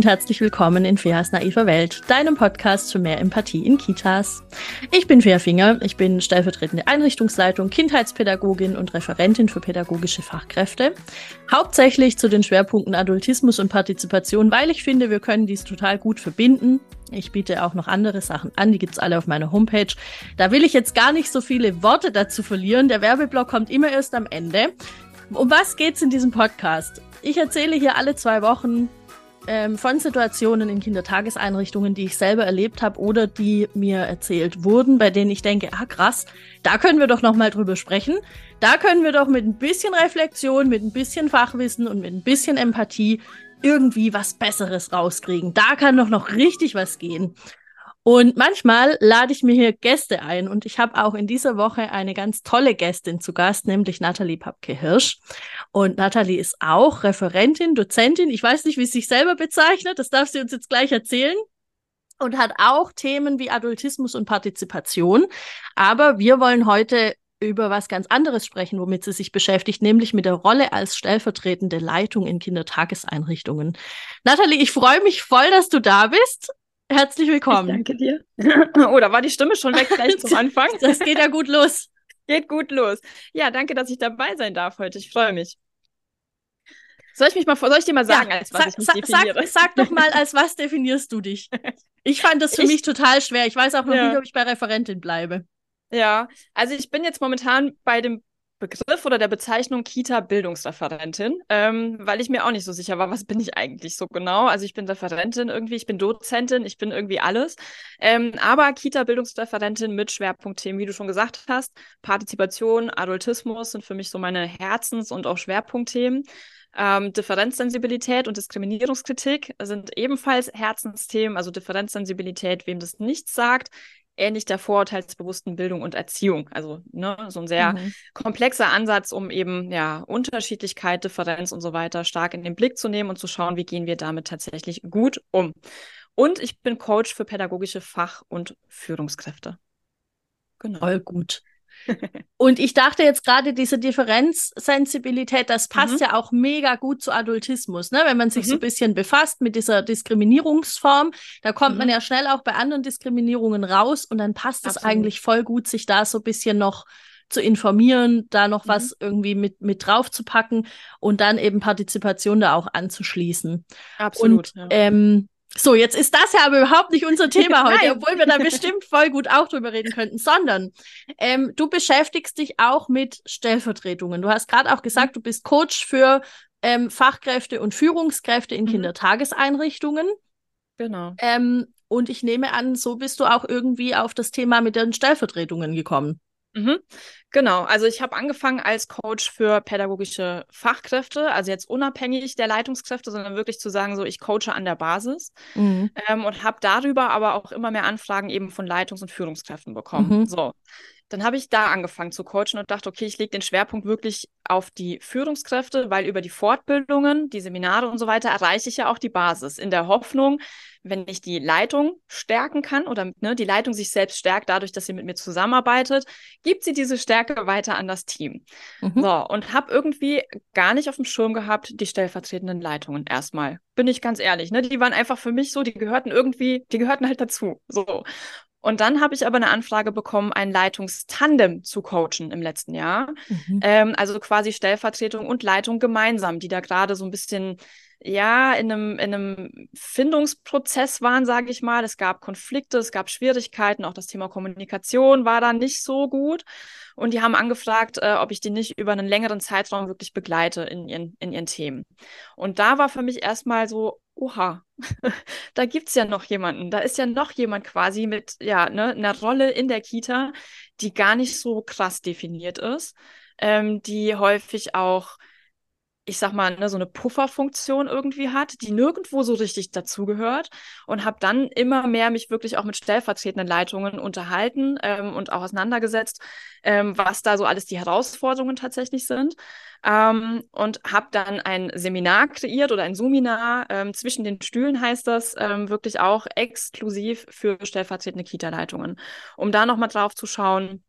und herzlich willkommen in Feas naiver Welt, deinem Podcast für mehr Empathie in Kitas. Ich bin Fea Finger, ich bin stellvertretende Einrichtungsleitung, Kindheitspädagogin und Referentin für pädagogische Fachkräfte. Hauptsächlich zu den Schwerpunkten Adultismus und Partizipation, weil ich finde, wir können dies total gut verbinden. Ich biete auch noch andere Sachen an, die gibt's alle auf meiner Homepage. Da will ich jetzt gar nicht so viele Worte dazu verlieren. Der Werbeblock kommt immer erst am Ende. Um was geht's in diesem Podcast? Ich erzähle hier alle zwei Wochen ähm, von Situationen in Kindertageseinrichtungen, die ich selber erlebt habe oder die mir erzählt wurden, bei denen ich denke, ah krass, da können wir doch noch mal drüber sprechen. Da können wir doch mit ein bisschen Reflexion, mit ein bisschen Fachwissen und mit ein bisschen Empathie irgendwie was Besseres rauskriegen. Da kann doch noch richtig was gehen. Und manchmal lade ich mir hier Gäste ein und ich habe auch in dieser Woche eine ganz tolle Gästin zu Gast, nämlich Nathalie Papke-Hirsch. Und Nathalie ist auch Referentin, Dozentin. Ich weiß nicht, wie sie sich selber bezeichnet. Das darf sie uns jetzt gleich erzählen. Und hat auch Themen wie Adultismus und Partizipation. Aber wir wollen heute über was ganz anderes sprechen, womit sie sich beschäftigt, nämlich mit der Rolle als stellvertretende Leitung in Kindertageseinrichtungen. Nathalie, ich freue mich voll, dass du da bist. Herzlich willkommen. Ich danke dir. oh, da war die Stimme schon weg gleich zum Anfang. Das geht ja gut los. Geht gut los. Ja, danke, dass ich dabei sein darf heute. Ich freue mich. Soll ich mich mal soll ich dir mal sagen, ja, als was sag, ich mich definiere? Sag, sag, doch mal, als was definierst du dich? Ich fand das für ich, mich total schwer. Ich weiß auch noch ja. nicht, ob ich bei Referentin bleibe. Ja, also ich bin jetzt momentan bei dem Begriff oder der Bezeichnung Kita-Bildungsreferentin, ähm, weil ich mir auch nicht so sicher war, was bin ich eigentlich so genau. Also ich bin Referentin irgendwie, ich bin Dozentin, ich bin irgendwie alles. Ähm, aber Kita-Bildungsreferentin mit Schwerpunktthemen, wie du schon gesagt hast, Partizipation, Adultismus sind für mich so meine Herzens- und auch Schwerpunktthemen. Ähm, Differenzsensibilität und Diskriminierungskritik sind ebenfalls Herzensthemen, also Differenzsensibilität, wem das nichts sagt, ähnlich der vorurteilsbewussten Bildung und Erziehung. Also ne, so ein sehr mhm. komplexer Ansatz, um eben ja Unterschiedlichkeit, Differenz und so weiter stark in den Blick zu nehmen und zu schauen, wie gehen wir damit tatsächlich gut um. Und ich bin Coach für pädagogische Fach- und Führungskräfte. Genau. Voll gut. Und ich dachte jetzt gerade, diese Differenzsensibilität, das passt mhm. ja auch mega gut zu Adultismus, ne? Wenn man sich mhm. so ein bisschen befasst mit dieser Diskriminierungsform, da kommt mhm. man ja schnell auch bei anderen Diskriminierungen raus und dann passt es eigentlich voll gut, sich da so ein bisschen noch zu informieren, da noch was mhm. irgendwie mit, mit drauf zu packen und dann eben Partizipation da auch anzuschließen. Absolut. Und ja. ähm, so, jetzt ist das ja aber überhaupt nicht unser Thema heute, obwohl wir da bestimmt voll gut auch drüber reden könnten, sondern ähm, du beschäftigst dich auch mit Stellvertretungen. Du hast gerade auch gesagt, du bist Coach für ähm, Fachkräfte und Führungskräfte in mhm. Kindertageseinrichtungen. Genau. Ähm, und ich nehme an, so bist du auch irgendwie auf das Thema mit den Stellvertretungen gekommen. Mhm. Genau, also ich habe angefangen als Coach für pädagogische Fachkräfte, also jetzt unabhängig der Leitungskräfte, sondern wirklich zu sagen, so ich coache an der Basis mhm. ähm, und habe darüber aber auch immer mehr Anfragen eben von Leitungs- und Führungskräften bekommen. Mhm. So, dann habe ich da angefangen zu coachen und dachte, okay, ich lege den Schwerpunkt wirklich auf die Führungskräfte, weil über die Fortbildungen, die Seminare und so weiter erreiche ich ja auch die Basis in der Hoffnung, wenn ich die Leitung stärken kann oder ne, die Leitung sich selbst stärkt dadurch, dass sie mit mir zusammenarbeitet, gibt sie diese Stärke weiter an das Team. Mhm. So, und habe irgendwie gar nicht auf dem Schirm gehabt, die stellvertretenden Leitungen erstmal. Bin ich ganz ehrlich, ne? Die waren einfach für mich so, die gehörten irgendwie, die gehörten halt dazu. So. Und dann habe ich aber eine Anfrage bekommen, ein Leitungstandem zu coachen im letzten Jahr. Mhm. Ähm, also quasi Stellvertretung und Leitung gemeinsam, die da gerade so ein bisschen ja, in einem, in einem Findungsprozess waren, sage ich mal. Es gab Konflikte, es gab Schwierigkeiten, auch das Thema Kommunikation war da nicht so gut. Und die haben angefragt, äh, ob ich die nicht über einen längeren Zeitraum wirklich begleite in ihren, in ihren Themen. Und da war für mich erstmal so, oha, da gibt's ja noch jemanden, da ist ja noch jemand quasi mit ja, ne, einer Rolle in der Kita, die gar nicht so krass definiert ist, ähm, die häufig auch ich sag mal, ne, so eine Pufferfunktion irgendwie hat, die nirgendwo so richtig dazugehört und habe dann immer mehr mich wirklich auch mit stellvertretenden Leitungen unterhalten ähm, und auch auseinandergesetzt, ähm, was da so alles die Herausforderungen tatsächlich sind ähm, und habe dann ein Seminar kreiert oder ein Suminar ähm, zwischen den Stühlen heißt das, ähm, wirklich auch exklusiv für stellvertretende Kita-Leitungen, um da nochmal drauf zu schauen,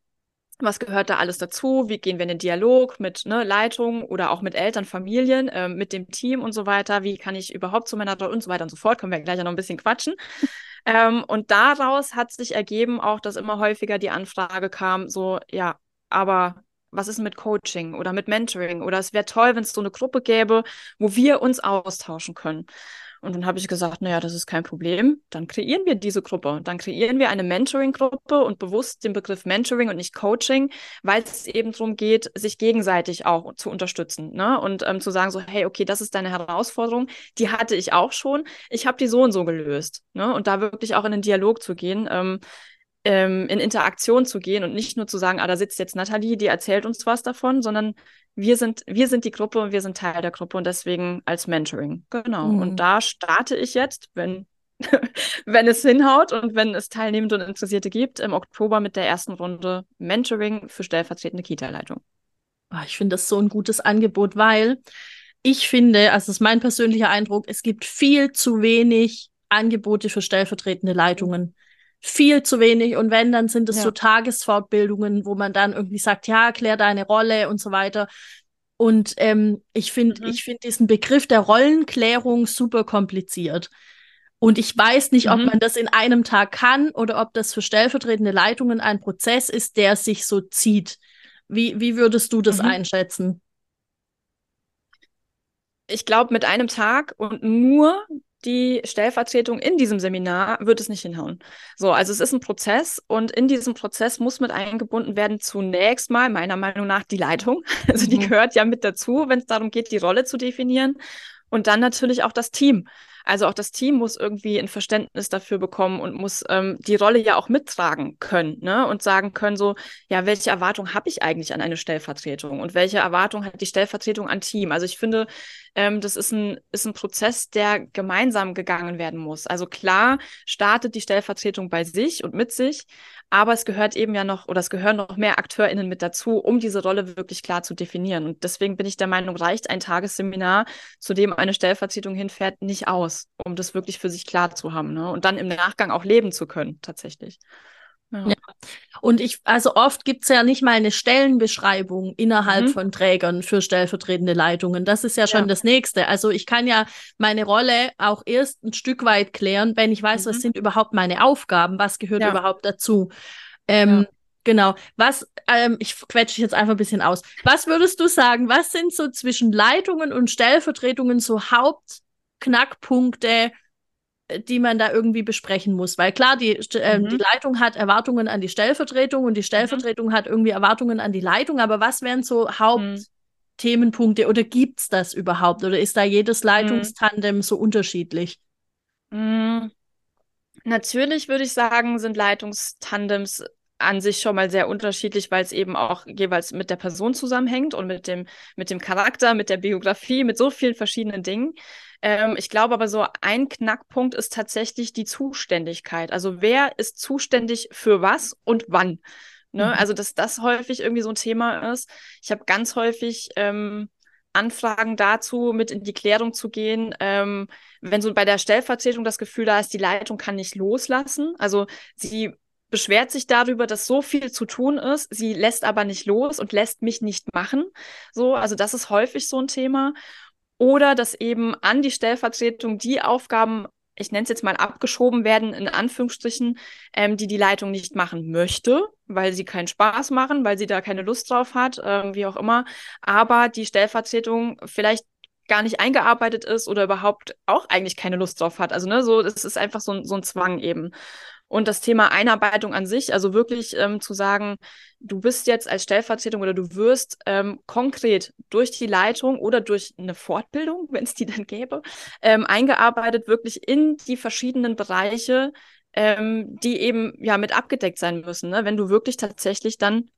was gehört da alles dazu? Wie gehen wir in den Dialog mit ne, Leitung oder auch mit Eltern, Familien, äh, mit dem Team und so weiter? Wie kann ich überhaupt zu meiner Rolle und so weiter und so fort? Können wir gleich noch ein bisschen quatschen. ähm, und daraus hat sich ergeben auch, dass immer häufiger die Anfrage kam, so, ja, aber was ist mit Coaching oder mit Mentoring? Oder es wäre toll, wenn es so eine Gruppe gäbe, wo wir uns austauschen können. Und dann habe ich gesagt, naja, das ist kein Problem. Dann kreieren wir diese Gruppe. Dann kreieren wir eine Mentoring-Gruppe und bewusst den Begriff Mentoring und nicht Coaching, weil es eben darum geht, sich gegenseitig auch zu unterstützen. Ne? Und ähm, zu sagen so, hey, okay, das ist deine Herausforderung. Die hatte ich auch schon. Ich habe die so und so gelöst. Ne? Und da wirklich auch in den Dialog zu gehen. Ähm, ähm, in Interaktion zu gehen und nicht nur zu sagen, ah, da sitzt jetzt Nathalie, die erzählt uns was davon, sondern wir sind, wir sind die Gruppe und wir sind Teil der Gruppe und deswegen als Mentoring. Genau. Mhm. Und da starte ich jetzt, wenn, wenn es hinhaut und wenn es Teilnehmende und Interessierte gibt, im Oktober mit der ersten Runde Mentoring für stellvertretende Kita-Leitung. Ah, ich finde das so ein gutes Angebot, weil ich finde, also das ist mein persönlicher Eindruck, es gibt viel zu wenig Angebote für stellvertretende Leitungen viel zu wenig. Und wenn, dann sind es ja. so Tagesfortbildungen, wo man dann irgendwie sagt, ja, klär deine Rolle und so weiter. Und ähm, ich finde, mhm. ich finde diesen Begriff der Rollenklärung super kompliziert. Und ich weiß nicht, mhm. ob man das in einem Tag kann oder ob das für stellvertretende Leitungen ein Prozess ist, der sich so zieht. Wie, wie würdest du das mhm. einschätzen? Ich glaube, mit einem Tag und nur die Stellvertretung in diesem Seminar wird es nicht hinhauen. So, also es ist ein Prozess und in diesem Prozess muss mit eingebunden werden zunächst mal meiner Meinung nach die Leitung. Also die mhm. gehört ja mit dazu, wenn es darum geht, die Rolle zu definieren und dann natürlich auch das Team. Also auch das Team muss irgendwie ein Verständnis dafür bekommen und muss ähm, die Rolle ja auch mittragen können ne? und sagen können, so, ja, welche Erwartung habe ich eigentlich an eine Stellvertretung und welche Erwartung hat die Stellvertretung an Team? Also ich finde, ähm, das ist ein, ist ein Prozess, der gemeinsam gegangen werden muss. Also klar startet die Stellvertretung bei sich und mit sich, aber es gehört eben ja noch, oder es gehören noch mehr AkteurInnen mit dazu, um diese Rolle wirklich klar zu definieren. Und deswegen bin ich der Meinung, reicht ein Tagesseminar, zu dem eine Stellvertretung hinfährt, nicht aus, um das wirklich für sich klar zu haben. Ne? Und dann im Nachgang auch leben zu können, tatsächlich. Ja. ja. Und ich, also oft gibt es ja nicht mal eine Stellenbeschreibung innerhalb mhm. von Trägern für stellvertretende Leitungen. Das ist ja schon ja. das Nächste. Also ich kann ja meine Rolle auch erst ein Stück weit klären, wenn ich weiß, mhm. was sind überhaupt meine Aufgaben, was gehört ja. überhaupt dazu. Ähm, Genau. Was, ähm, ich quetsche jetzt einfach ein bisschen aus. Was würdest du sagen, was sind so zwischen Leitungen und Stellvertretungen so Hauptknackpunkte, die man da irgendwie besprechen muss. Weil klar, die, äh, mhm. die Leitung hat Erwartungen an die Stellvertretung und die Stellvertretung mhm. hat irgendwie Erwartungen an die Leitung. Aber was wären so Hauptthemenpunkte mhm. oder gibt es das überhaupt? Oder ist da jedes mhm. Leitungstandem so unterschiedlich? Mhm. Natürlich würde ich sagen, sind Leitungstandems an sich schon mal sehr unterschiedlich, weil es eben auch jeweils mit der Person zusammenhängt und mit dem, mit dem Charakter, mit der Biografie, mit so vielen verschiedenen Dingen. Ähm, ich glaube aber so ein Knackpunkt ist tatsächlich die Zuständigkeit. Also wer ist zuständig für was und wann? Ne? Mhm. Also dass das häufig irgendwie so ein Thema ist. Ich habe ganz häufig ähm, Anfragen dazu, mit in die Klärung zu gehen, ähm, wenn so bei der Stellvertretung das Gefühl da ist, die Leitung kann nicht loslassen. Also sie beschwert sich darüber, dass so viel zu tun ist. Sie lässt aber nicht los und lässt mich nicht machen. So, also das ist häufig so ein Thema oder dass eben an die Stellvertretung die Aufgaben, ich nenne es jetzt mal abgeschoben werden, in Anführungsstrichen, ähm, die die Leitung nicht machen möchte, weil sie keinen Spaß machen, weil sie da keine Lust drauf hat, äh, wie auch immer, aber die Stellvertretung vielleicht gar nicht eingearbeitet ist oder überhaupt auch eigentlich keine Lust drauf hat. Also, ne, so, das ist einfach so, so ein Zwang eben. Und das Thema Einarbeitung an sich, also wirklich ähm, zu sagen, du bist jetzt als Stellvertretung oder du wirst ähm, konkret durch die Leitung oder durch eine Fortbildung, wenn es die dann gäbe, ähm, eingearbeitet wirklich in die verschiedenen Bereiche, ähm, die eben ja mit abgedeckt sein müssen. Ne? Wenn du wirklich tatsächlich dann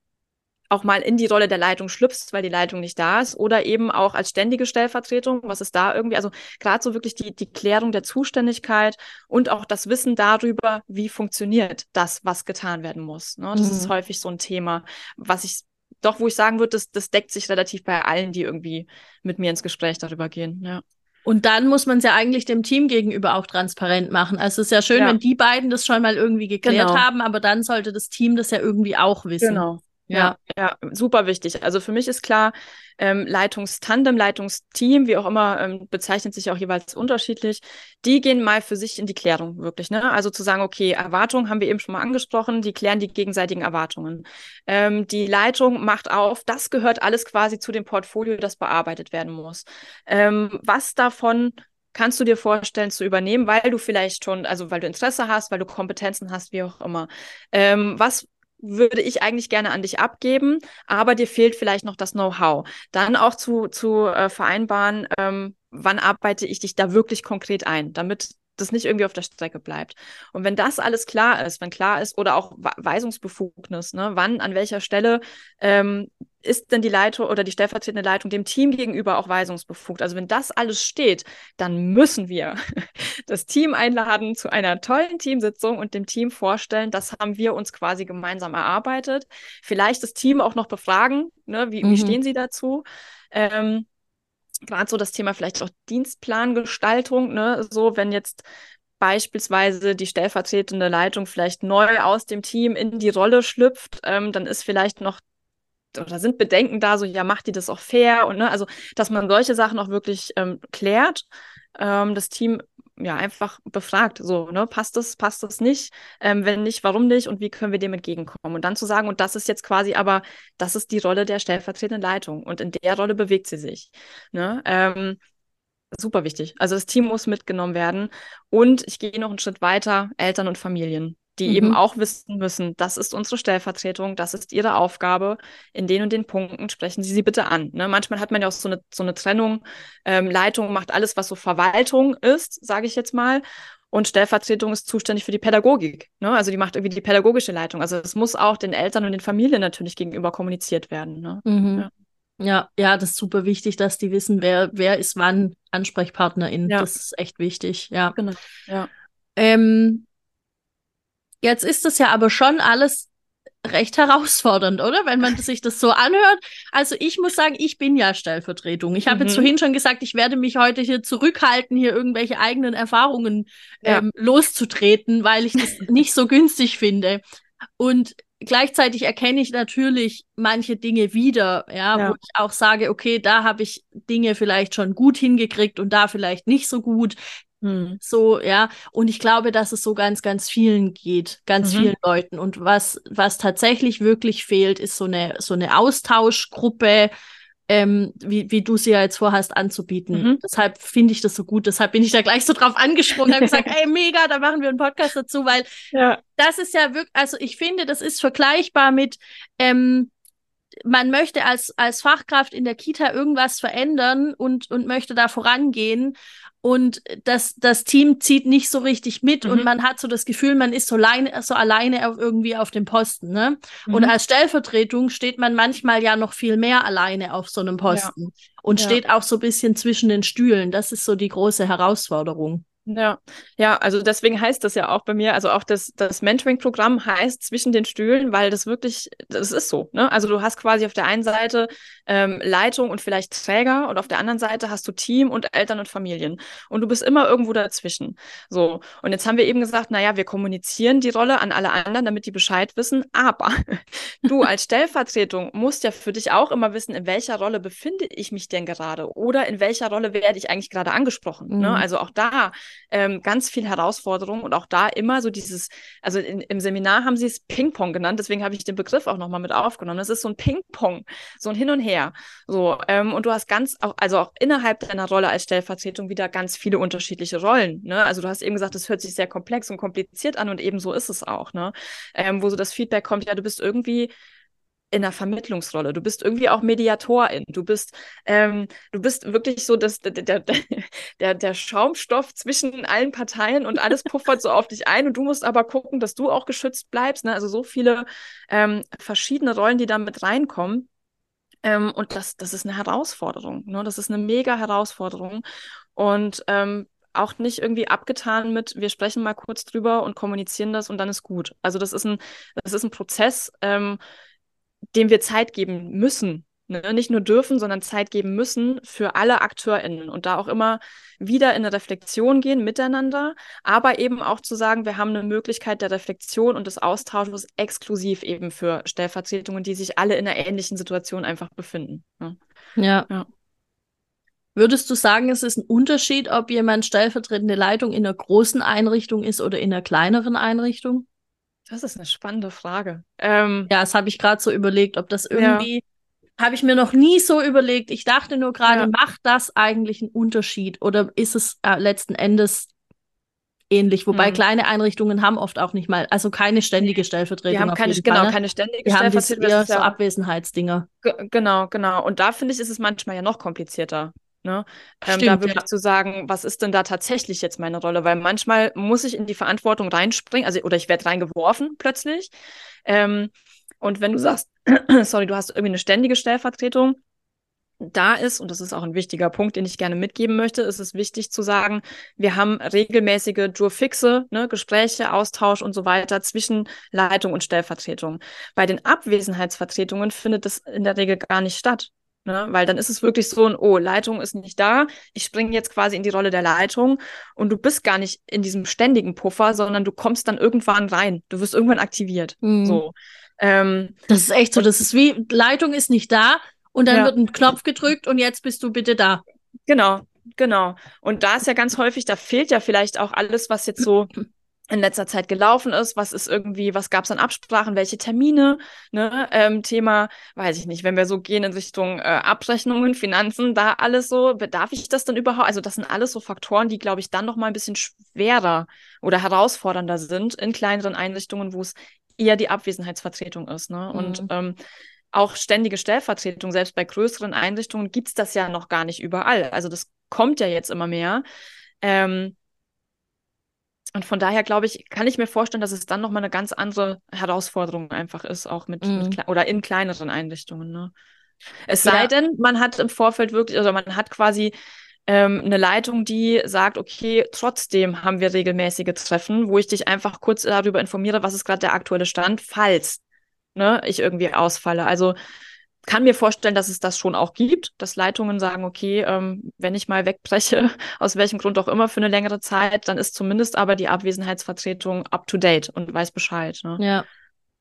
auch mal in die Rolle der Leitung schlüpfst, weil die Leitung nicht da ist, oder eben auch als ständige Stellvertretung, was ist da irgendwie, also gerade so wirklich die, die Klärung der Zuständigkeit und auch das Wissen darüber, wie funktioniert das, was getan werden muss. Ne? Das mhm. ist häufig so ein Thema, was ich doch, wo ich sagen würde, das, das deckt sich relativ bei allen, die irgendwie mit mir ins Gespräch darüber gehen. Ja. Und dann muss man es ja eigentlich dem Team gegenüber auch transparent machen. Also es ist ja schön, ja. wenn die beiden das schon mal irgendwie geklärt genau. haben, aber dann sollte das Team das ja irgendwie auch wissen. Genau. Ja, ja, super wichtig. Also für mich ist klar, ähm, Leitungstandem, Leitungsteam, wie auch immer, ähm, bezeichnet sich auch jeweils unterschiedlich. Die gehen mal für sich in die Klärung, wirklich. Ne? Also zu sagen, okay, Erwartungen haben wir eben schon mal angesprochen, die klären die gegenseitigen Erwartungen. Ähm, die Leitung macht auf, das gehört alles quasi zu dem Portfolio, das bearbeitet werden muss. Ähm, was davon kannst du dir vorstellen zu übernehmen, weil du vielleicht schon, also weil du Interesse hast, weil du Kompetenzen hast, wie auch immer. Ähm, was würde ich eigentlich gerne an dich abgeben, aber dir fehlt vielleicht noch das Know-how. Dann auch zu, zu äh, vereinbaren, ähm, wann arbeite ich dich da wirklich konkret ein, damit das nicht irgendwie auf der Strecke bleibt. Und wenn das alles klar ist, wenn klar ist, oder auch Weisungsbefugnis, ne, wann, an welcher Stelle ähm, ist denn die Leitung oder die stellvertretende Leitung dem Team gegenüber auch weisungsbefugt? Also wenn das alles steht, dann müssen wir das Team einladen zu einer tollen Teamsitzung und dem Team vorstellen, das haben wir uns quasi gemeinsam erarbeitet. Vielleicht das Team auch noch befragen, ne, wie, mhm. wie stehen sie dazu? Ähm, Gerade so das Thema vielleicht auch Dienstplangestaltung, ne, so wenn jetzt beispielsweise die stellvertretende Leitung vielleicht neu aus dem Team in die Rolle schlüpft, ähm, dann ist vielleicht noch oder sind Bedenken da, so ja, macht die das auch fair und ne, also dass man solche Sachen auch wirklich ähm, klärt, ähm, das Team ja einfach befragt, so ne, passt das, passt das nicht, ähm, wenn nicht, warum nicht? Und wie können wir dem entgegenkommen? Und dann zu sagen und das ist jetzt quasi aber, das ist die Rolle der stellvertretenden Leitung. Und in der Rolle bewegt sie sich, ne, ähm, super wichtig. Also das Team muss mitgenommen werden. Und ich gehe noch einen Schritt weiter, Eltern und Familien die mhm. eben auch wissen müssen, das ist unsere Stellvertretung, das ist ihre Aufgabe. In den und den Punkten sprechen Sie sie bitte an. Ne? Manchmal hat man ja auch so eine, so eine Trennung. Ähm, Leitung macht alles, was so Verwaltung ist, sage ich jetzt mal. Und Stellvertretung ist zuständig für die Pädagogik. Ne? Also die macht irgendwie die pädagogische Leitung. Also es muss auch den Eltern und den Familien natürlich gegenüber kommuniziert werden. Ne? Mhm. Ja. Ja, ja, das ist super wichtig, dass die wissen, wer, wer ist wann Ansprechpartnerin. Ja. Das ist echt wichtig, ja. Genau. Ja. Ähm, Jetzt ist das ja aber schon alles recht herausfordernd, oder? Wenn man sich das so anhört. Also ich muss sagen, ich bin ja Stellvertretung. Ich habe mhm. jetzt vorhin schon gesagt, ich werde mich heute hier zurückhalten, hier irgendwelche eigenen Erfahrungen ja. ähm, loszutreten, weil ich das nicht so günstig finde. Und gleichzeitig erkenne ich natürlich manche Dinge wieder, ja, ja. wo ich auch sage, okay, da habe ich Dinge vielleicht schon gut hingekriegt und da vielleicht nicht so gut. Hm. So, ja. Und ich glaube, dass es so ganz, ganz vielen geht, ganz mhm. vielen Leuten. Und was, was tatsächlich wirklich fehlt, ist so eine, so eine Austauschgruppe, ähm, wie, wie du sie ja jetzt vorhast, anzubieten. Mhm. Deshalb finde ich das so gut. Deshalb bin ich da gleich so drauf angesprungen und habe gesagt, ey, mega, da machen wir einen Podcast dazu, weil ja. das ist ja wirklich, also ich finde, das ist vergleichbar mit, ähm, man möchte als, als Fachkraft in der Kita irgendwas verändern und, und möchte da vorangehen und das, das Team zieht nicht so richtig mit mhm. und man hat so das Gefühl, man ist so, alleine, so alleine auf, irgendwie auf dem Posten. Ne? Mhm. Und als Stellvertretung steht man manchmal ja noch viel mehr alleine auf so einem Posten ja. und ja. steht auch so ein bisschen zwischen den Stühlen. Das ist so die große Herausforderung. Ja, ja, also deswegen heißt das ja auch bei mir, also auch das, das Mentoring-Programm heißt zwischen den Stühlen, weil das wirklich, das ist so, ne? Also du hast quasi auf der einen Seite ähm, Leitung und vielleicht Träger und auf der anderen Seite hast du Team und Eltern und Familien. Und du bist immer irgendwo dazwischen. So. Und jetzt haben wir eben gesagt, naja, wir kommunizieren die Rolle an alle anderen, damit die Bescheid wissen, aber du als Stellvertretung musst ja für dich auch immer wissen, in welcher Rolle befinde ich mich denn gerade oder in welcher Rolle werde ich eigentlich gerade angesprochen. Ne? Mhm. Ne? Also auch da ähm, ganz viel Herausforderung und auch da immer so dieses, also in, im Seminar haben sie es Ping-Pong genannt, deswegen habe ich den Begriff auch nochmal mit aufgenommen. Es ist so ein Ping-Pong, so ein Hin und Her. So, ähm, und du hast ganz, auch, also auch innerhalb deiner Rolle als Stellvertretung wieder ganz viele unterschiedliche Rollen. Ne? Also du hast eben gesagt, es hört sich sehr komplex und kompliziert an und eben so ist es auch, ne? Ähm, wo so das Feedback kommt, ja, du bist irgendwie in einer Vermittlungsrolle. Du bist irgendwie auch Mediatorin. Du bist, ähm, du bist wirklich so das, der, der, der, der Schaumstoff zwischen allen Parteien und alles puffert so auf dich ein und du musst aber gucken, dass du auch geschützt bleibst. Ne? Also so viele ähm, verschiedene Rollen, die da mit reinkommen. Ähm, und das, das ist eine Herausforderung. Ne? Das ist eine mega Herausforderung. Und ähm, auch nicht irgendwie abgetan mit, wir sprechen mal kurz drüber und kommunizieren das und dann ist gut. Also das ist ein, das ist ein Prozess, ähm, dem wir Zeit geben müssen. Ne? Nicht nur dürfen, sondern Zeit geben müssen für alle AkteurInnen und da auch immer wieder in eine Reflexion gehen miteinander, aber eben auch zu sagen, wir haben eine Möglichkeit der Reflexion und des Austausches exklusiv eben für Stellvertretungen, die sich alle in einer ähnlichen Situation einfach befinden. Ne? Ja. ja. Würdest du sagen, es ist ein Unterschied, ob jemand stellvertretende Leitung in einer großen Einrichtung ist oder in einer kleineren Einrichtung? Das ist eine spannende Frage. Ähm, ja, das habe ich gerade so überlegt, ob das irgendwie, ja. habe ich mir noch nie so überlegt. Ich dachte nur gerade, ja. macht das eigentlich einen Unterschied oder ist es äh, letzten Endes ähnlich? Wobei hm. kleine Einrichtungen haben oft auch nicht mal, also keine ständige Stellvertretung. Die haben keine, genau, Fall, ne? keine ständige die Stellvertretung. Haben eher so Abwesenheitsdinger. Genau, genau. Und da finde ich, ist es manchmal ja noch komplizierter. Ne? Ähm, Stimmt, da wirklich ja. zu sagen, was ist denn da tatsächlich jetzt meine Rolle? Weil manchmal muss ich in die Verantwortung reinspringen, also oder ich werde reingeworfen plötzlich. Ähm, und wenn du sagst, sorry, du hast irgendwie eine ständige Stellvertretung, da ist, und das ist auch ein wichtiger Punkt, den ich gerne mitgeben möchte, ist es wichtig zu sagen, wir haben regelmäßige Jurfixe, ne, Gespräche, Austausch und so weiter zwischen Leitung und Stellvertretung. Bei den Abwesenheitsvertretungen findet das in der Regel gar nicht statt. Ne? Weil dann ist es wirklich so ein, oh, Leitung ist nicht da, ich springe jetzt quasi in die Rolle der Leitung und du bist gar nicht in diesem ständigen Puffer, sondern du kommst dann irgendwann rein. Du wirst irgendwann aktiviert. Mhm. So. Ähm, das ist echt so. Das ist wie, Leitung ist nicht da und dann ja. wird ein Knopf gedrückt und jetzt bist du bitte da. Genau, genau. Und da ist ja ganz häufig, da fehlt ja vielleicht auch alles, was jetzt so in letzter Zeit gelaufen ist, was ist irgendwie, was gab es an Absprachen, welche Termine, ne, ähm, Thema, weiß ich nicht, wenn wir so gehen in Richtung äh, Abrechnungen, Finanzen, da alles so, darf ich das denn überhaupt? Also das sind alles so Faktoren, die, glaube ich, dann noch mal ein bisschen schwerer oder herausfordernder sind in kleineren Einrichtungen, wo es eher die Abwesenheitsvertretung ist, ne, mhm. und ähm, auch ständige Stellvertretung, selbst bei größeren Einrichtungen gibt's das ja noch gar nicht überall. Also das kommt ja jetzt immer mehr. Ähm, und von daher glaube ich, kann ich mir vorstellen, dass es dann nochmal eine ganz andere Herausforderung einfach ist, auch mit, mhm. mit oder in kleineren Einrichtungen. Ne? Es sei ja. denn, man hat im Vorfeld wirklich, also man hat quasi ähm, eine Leitung, die sagt, okay, trotzdem haben wir regelmäßige Treffen, wo ich dich einfach kurz darüber informiere, was ist gerade der aktuelle Stand, falls ne, ich irgendwie ausfalle. Also kann mir vorstellen, dass es das schon auch gibt, dass Leitungen sagen, okay, ähm, wenn ich mal wegbreche, aus welchem Grund auch immer für eine längere Zeit, dann ist zumindest aber die Abwesenheitsvertretung up to date und weiß Bescheid. Ne? Ja.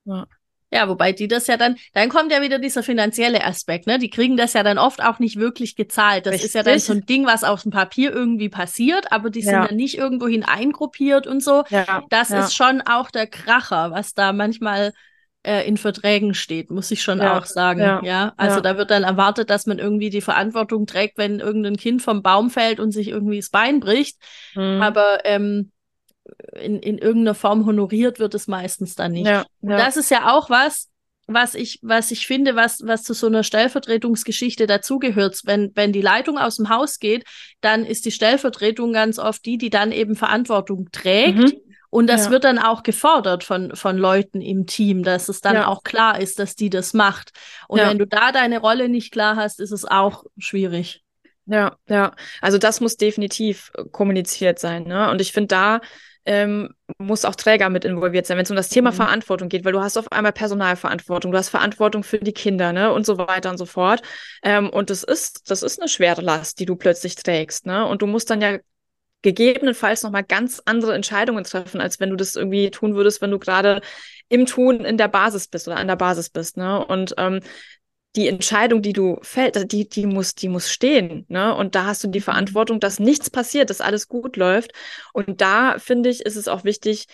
ja. Ja, wobei die das ja dann, dann kommt ja wieder dieser finanzielle Aspekt, ne? Die kriegen das ja dann oft auch nicht wirklich gezahlt. Das Richtig. ist ja dann so ein Ding, was auf dem Papier irgendwie passiert, aber die sind ja. dann nicht irgendwohin eingruppiert und so. Ja. Das ja. ist schon auch der Kracher, was da manchmal äh, in Verträgen steht, muss ich schon ja, auch sagen. Ja, ja? also da wird dann erwartet, dass man irgendwie die Verantwortung trägt, wenn irgendein Kind vom Baum fällt und sich irgendwie das Bein bricht. Mhm. Aber ähm, in, in irgendeiner Form honoriert wird es meistens dann nicht. Ja. Das ist ja auch was, was ich, was ich finde, was, was zu so einer Stellvertretungsgeschichte dazugehört. Wenn, wenn die Leitung aus dem Haus geht, dann ist die Stellvertretung ganz oft die, die dann eben Verantwortung trägt. Mhm. Und das ja. wird dann auch gefordert von, von Leuten im Team, dass es dann ja. auch klar ist, dass die das macht. Und ja. wenn du da deine Rolle nicht klar hast, ist es auch schwierig. Ja, ja. Also das muss definitiv äh, kommuniziert sein. Ne? Und ich finde, da ähm, muss auch Träger mit involviert sein, wenn es um das Thema mhm. Verantwortung geht, weil du hast auf einmal Personalverantwortung, du hast Verantwortung für die Kinder, ne, und so weiter und so fort. Ähm, und das ist, das ist eine schwere Last, die du plötzlich trägst, ne? Und du musst dann ja gegebenenfalls nochmal ganz andere Entscheidungen treffen, als wenn du das irgendwie tun würdest, wenn du gerade im Tun in der Basis bist oder an der Basis bist. Ne? Und ähm, die Entscheidung, die du fällst, die, die muss, die muss stehen. Ne? Und da hast du die mhm. Verantwortung, dass nichts passiert, dass alles gut läuft. Und da finde ich, ist es auch wichtig,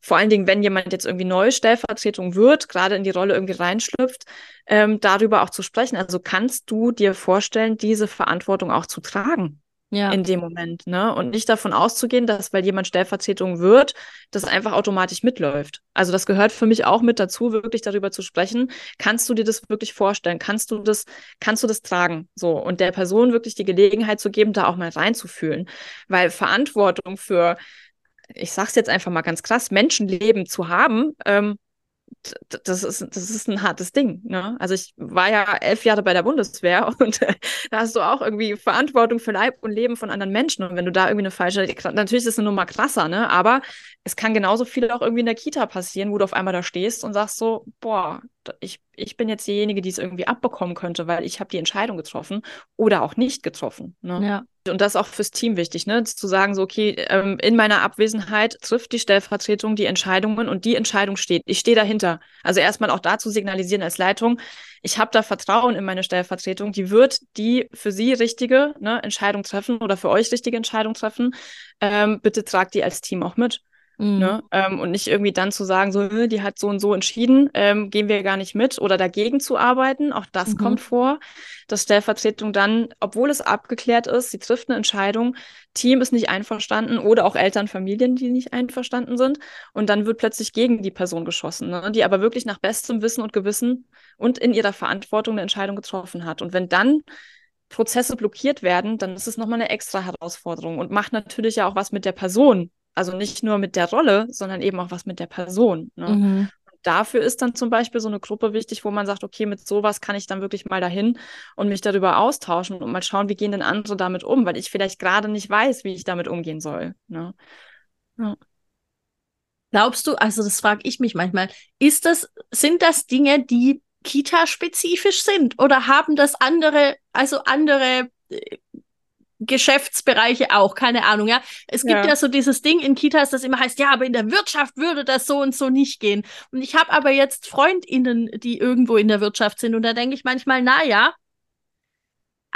vor allen Dingen, wenn jemand jetzt irgendwie neue Stellvertretung wird, gerade in die Rolle irgendwie reinschlüpft, ähm, darüber auch zu sprechen. Also kannst du dir vorstellen, diese Verantwortung auch zu tragen? Ja. in dem Moment, ne? Und nicht davon auszugehen, dass, weil jemand Stellvertretung wird, das einfach automatisch mitläuft. Also das gehört für mich auch mit dazu, wirklich darüber zu sprechen. Kannst du dir das wirklich vorstellen? Kannst du das, kannst du das tragen? So. Und der Person wirklich die Gelegenheit zu geben, da auch mal reinzufühlen. Weil Verantwortung für ich sag's jetzt einfach mal ganz krass, Menschenleben zu haben, ähm, das ist, das ist ein hartes Ding. Ne? Also ich war ja elf Jahre bei der Bundeswehr und da hast du auch irgendwie Verantwortung für Leib und Leben von anderen Menschen. Und wenn du da irgendwie eine falsche, natürlich ist es eine Nummer krasser, ne? Aber es kann genauso viel auch irgendwie in der Kita passieren, wo du auf einmal da stehst und sagst so, boah, ich ich bin jetzt diejenige, die es irgendwie abbekommen könnte, weil ich habe die Entscheidung getroffen oder auch nicht getroffen. Ne? Ja. Und das ist auch fürs Team wichtig, ne? zu sagen, so, okay, ähm, in meiner Abwesenheit trifft die Stellvertretung die Entscheidungen und die Entscheidung steht. Ich stehe dahinter. Also erstmal auch dazu signalisieren als Leitung, ich habe da Vertrauen in meine Stellvertretung, die wird die für sie richtige ne, Entscheidung treffen oder für euch richtige Entscheidung treffen. Ähm, bitte tragt die als Team auch mit. Mhm. Ne? Ähm, und nicht irgendwie dann zu sagen, so, die hat so und so entschieden, ähm, gehen wir gar nicht mit oder dagegen zu arbeiten. Auch das mhm. kommt vor, dass Stellvertretung dann, obwohl es abgeklärt ist, sie trifft eine Entscheidung, Team ist nicht einverstanden oder auch Eltern, Familien, die nicht einverstanden sind. Und dann wird plötzlich gegen die Person geschossen, ne? die aber wirklich nach bestem Wissen und Gewissen und in ihrer Verantwortung eine Entscheidung getroffen hat. Und wenn dann Prozesse blockiert werden, dann ist es nochmal eine extra Herausforderung und macht natürlich ja auch was mit der Person, also nicht nur mit der Rolle, sondern eben auch was mit der Person. Ne? Mhm. Dafür ist dann zum Beispiel so eine Gruppe wichtig, wo man sagt, okay, mit sowas kann ich dann wirklich mal dahin und mich darüber austauschen und mal schauen, wie gehen denn andere damit um, weil ich vielleicht gerade nicht weiß, wie ich damit umgehen soll. Ne? Ja. Glaubst du, also das frage ich mich manchmal, ist das, sind das Dinge, die Kita-spezifisch sind oder haben das andere, also andere äh, Geschäftsbereiche auch, keine Ahnung, ja. Es gibt ja. ja. so dieses Ding in Kitas, das immer heißt, ja, aber in der Wirtschaft würde das so und so nicht gehen. Und ich habe aber jetzt FreundInnen, die irgendwo in der Wirtschaft sind und da denke ich manchmal, na ja,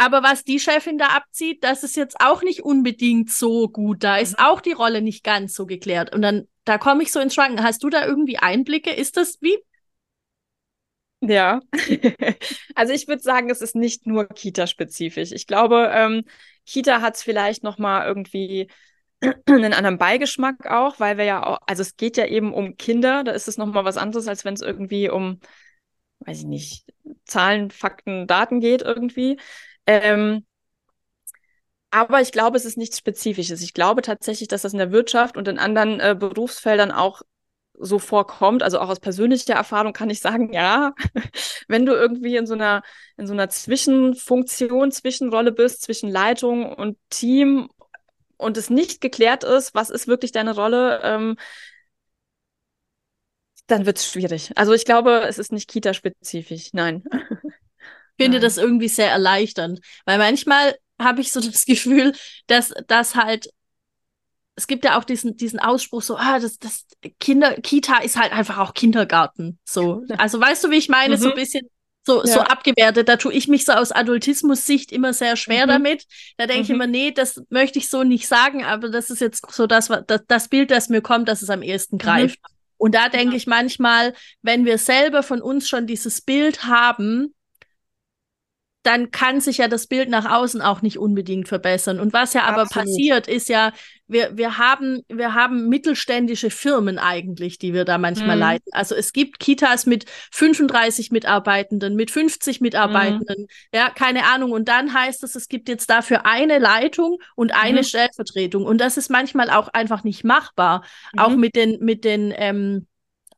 aber was die Chefin da abzieht, das ist jetzt auch nicht unbedingt so gut. Da ist mhm. auch die Rolle nicht ganz so geklärt. Und dann, da komme ich so ins Schwanken. Hast du da irgendwie Einblicke? Ist das wie? Ja, also ich würde sagen, es ist nicht nur Kita-spezifisch. Ich glaube, ähm, Kita hat es vielleicht noch mal irgendwie einen anderen Beigeschmack auch, weil wir ja auch, also es geht ja eben um Kinder, da ist es noch mal was anderes, als wenn es irgendwie um, weiß ich nicht, Zahlen, Fakten, Daten geht irgendwie. Ähm, aber ich glaube, es ist nichts Spezifisches. Ich glaube tatsächlich, dass das in der Wirtschaft und in anderen äh, Berufsfeldern auch so vorkommt. Also auch aus persönlicher Erfahrung kann ich sagen, ja, wenn du irgendwie in so einer, in so einer Zwischenfunktion, Zwischenrolle bist, zwischen Leitung und Team und es nicht geklärt ist, was ist wirklich deine Rolle, ähm, dann wird es schwierig. Also ich glaube, es ist nicht Kita-spezifisch, nein. Ich finde das irgendwie sehr erleichternd, weil manchmal habe ich so das Gefühl, dass das halt es gibt ja auch diesen, diesen Ausspruch so, ah, das, das Kinder, Kita ist halt einfach auch Kindergarten. So. Also weißt du, wie ich meine? Mhm. So ein bisschen so, ja. so abgewertet. Da tue ich mich so aus Adultismus-Sicht immer sehr schwer mhm. damit. Da denke mhm. ich immer, nee, das möchte ich so nicht sagen, aber das ist jetzt so das, das, das Bild, das mir kommt, dass es am ehesten mhm. greift. Und da denke ja. ich manchmal, wenn wir selber von uns schon dieses Bild haben, dann kann sich ja das Bild nach außen auch nicht unbedingt verbessern. Und was ja aber Absolut. passiert, ist ja, wir, wir, haben, wir haben mittelständische Firmen eigentlich, die wir da manchmal mhm. leiten. Also es gibt Kitas mit 35 Mitarbeitenden, mit 50 Mitarbeitenden, mhm. ja, keine Ahnung. Und dann heißt es, es gibt jetzt dafür eine Leitung und eine mhm. Stellvertretung. Und das ist manchmal auch einfach nicht machbar. Auch mhm. mit den, mit den ähm,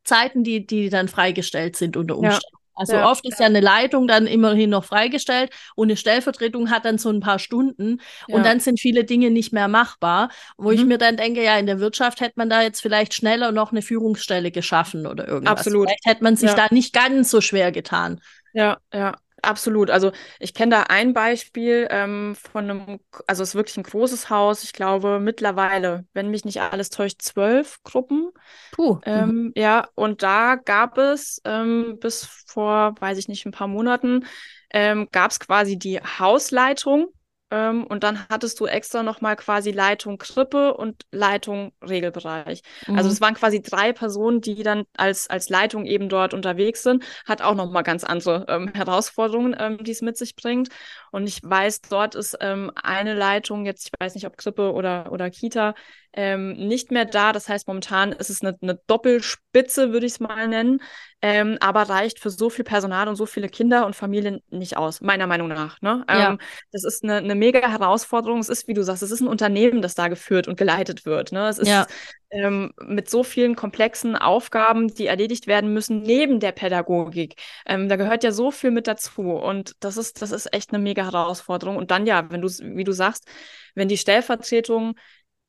Zeiten, die, die dann freigestellt sind unter Umständen. Ja. Also ja. oft ist ja eine Leitung dann immerhin noch freigestellt und eine Stellvertretung hat dann so ein paar Stunden ja. und dann sind viele Dinge nicht mehr machbar, wo mhm. ich mir dann denke, ja, in der Wirtschaft hätte man da jetzt vielleicht schneller noch eine Führungsstelle geschaffen oder irgendwas. Absolut. Vielleicht hätte man sich ja. da nicht ganz so schwer getan. Ja, ja. Absolut. Also ich kenne da ein Beispiel ähm, von einem, also es ist wirklich ein großes Haus. Ich glaube mittlerweile, wenn mich nicht alles täuscht, zwölf Gruppen. Puh. Ähm, mhm. Ja, und da gab es ähm, bis vor, weiß ich nicht, ein paar Monaten, ähm, gab es quasi die Hausleitung ähm, und dann hattest du extra nochmal quasi Leitung Krippe und Leitung Regelbereich. Also mhm. Also das waren quasi drei Personen, die dann als, als Leitung eben dort unterwegs sind. Hat auch nochmal ganz andere ähm, Herausforderungen, ähm, die es mit sich bringt. Und ich weiß, dort ist ähm, eine Leitung, jetzt, ich weiß nicht, ob Krippe oder, oder Kita, ähm, nicht mehr da. Das heißt, momentan ist es eine, eine Doppelspitze, würde ich es mal nennen, ähm, aber reicht für so viel Personal und so viele Kinder und Familien nicht aus, meiner Meinung nach. Ne? Ja. Ähm, das ist eine, eine mega Herausforderung. Es ist, wie du sagst, es ist ein Unternehmen, das da geführt und geleitet wird. Ne? Es ist ja. ähm, mit so vielen komplexen Aufgaben, die erledigt werden müssen, neben der Pädagogik. Ähm, da gehört ja so viel mit dazu. Und das ist, das ist echt eine mega Herausforderung. Und dann ja, wenn du, wie du sagst, wenn die Stellvertretung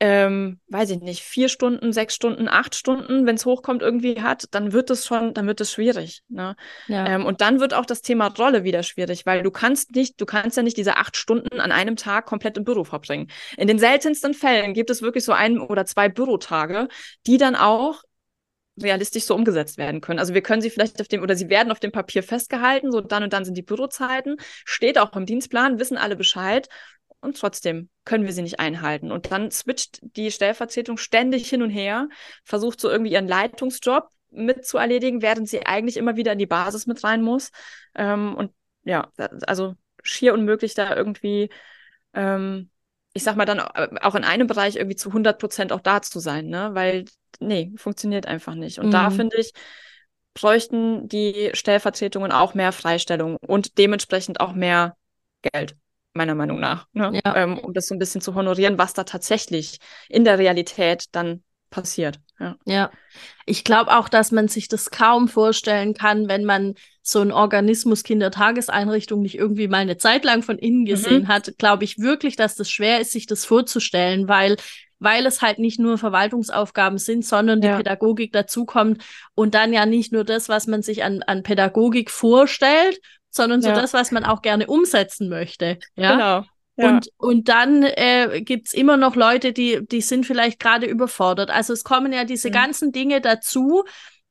ähm, weiß ich nicht, vier Stunden, sechs Stunden, acht Stunden, wenn es hochkommt, irgendwie hat, dann wird es schon, dann wird es schwierig. Ne? Ja. Ähm, und dann wird auch das Thema Rolle wieder schwierig, weil du kannst nicht, du kannst ja nicht diese acht Stunden an einem Tag komplett im Büro verbringen. In den seltensten Fällen gibt es wirklich so ein oder zwei Bürotage, die dann auch realistisch so umgesetzt werden können. Also wir können sie vielleicht auf dem, oder sie werden auf dem Papier festgehalten, so dann und dann sind die Bürozeiten, steht auch im Dienstplan, wissen alle Bescheid und trotzdem können wir sie nicht einhalten. Und dann switcht die Stellvertretung ständig hin und her, versucht so irgendwie ihren Leitungsjob mit zu erledigen, während sie eigentlich immer wieder in die Basis mit rein muss. Ähm, und ja, also schier unmöglich da irgendwie, ähm, ich sag mal dann auch in einem Bereich irgendwie zu 100 Prozent auch da zu sein, ne? Weil nee, funktioniert einfach nicht. Und mhm. da finde ich, bräuchten die Stellvertretungen auch mehr Freistellung und dementsprechend auch mehr Geld, meiner Meinung nach. Ne? Ja. Ähm, um das so ein bisschen zu honorieren, was da tatsächlich in der Realität dann passiert. Ja, ja. ich glaube auch, dass man sich das kaum vorstellen kann, wenn man so einen Organismus Kindertageseinrichtung nicht irgendwie mal eine Zeit lang von innen mhm. gesehen mhm. hat, glaube ich wirklich, dass das schwer ist, sich das vorzustellen, weil weil es halt nicht nur Verwaltungsaufgaben sind, sondern die ja. Pädagogik dazukommt und dann ja nicht nur das, was man sich an, an Pädagogik vorstellt, sondern so ja. das, was man auch gerne umsetzen möchte. Ja? Genau. Ja. Und, und dann äh, gibt immer noch Leute, die, die sind vielleicht gerade überfordert. Also es kommen ja diese mhm. ganzen Dinge dazu,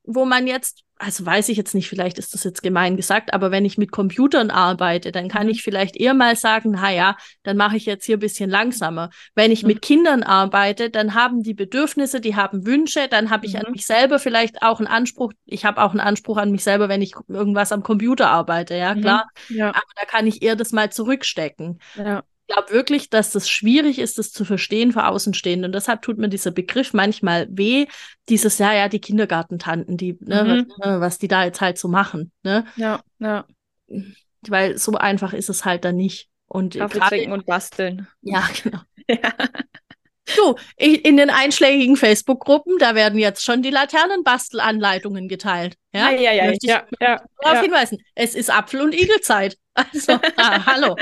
wo man jetzt also weiß ich jetzt nicht, vielleicht ist das jetzt gemein gesagt, aber wenn ich mit Computern arbeite, dann kann mhm. ich vielleicht eher mal sagen, na ja, dann mache ich jetzt hier ein bisschen langsamer. Wenn ich mhm. mit Kindern arbeite, dann haben die Bedürfnisse, die haben Wünsche, dann habe ich mhm. an mich selber vielleicht auch einen Anspruch, ich habe auch einen Anspruch an mich selber, wenn ich irgendwas am Computer arbeite, ja, mhm. klar. Ja. Aber da kann ich eher das mal zurückstecken. Ja glaube wirklich, dass das schwierig ist, das zu verstehen für Außenstehende. Und deshalb tut mir dieser Begriff manchmal weh, dieses, ja, ja, die Kindergartentanten, die, ne, mhm. was, ne, was, die da jetzt halt so machen. Ne? Ja, ja. Weil so einfach ist es halt dann nicht. Und Kaffee trinken und basteln. Ja, genau. Ja. Du, in den einschlägigen Facebook-Gruppen, da werden jetzt schon die Laternenbastelanleitungen geteilt. Ja, ja, ja. ja, ja, ja darauf ja. hinweisen. Es ist Apfel- und Igelzeit. Also, ah, hallo.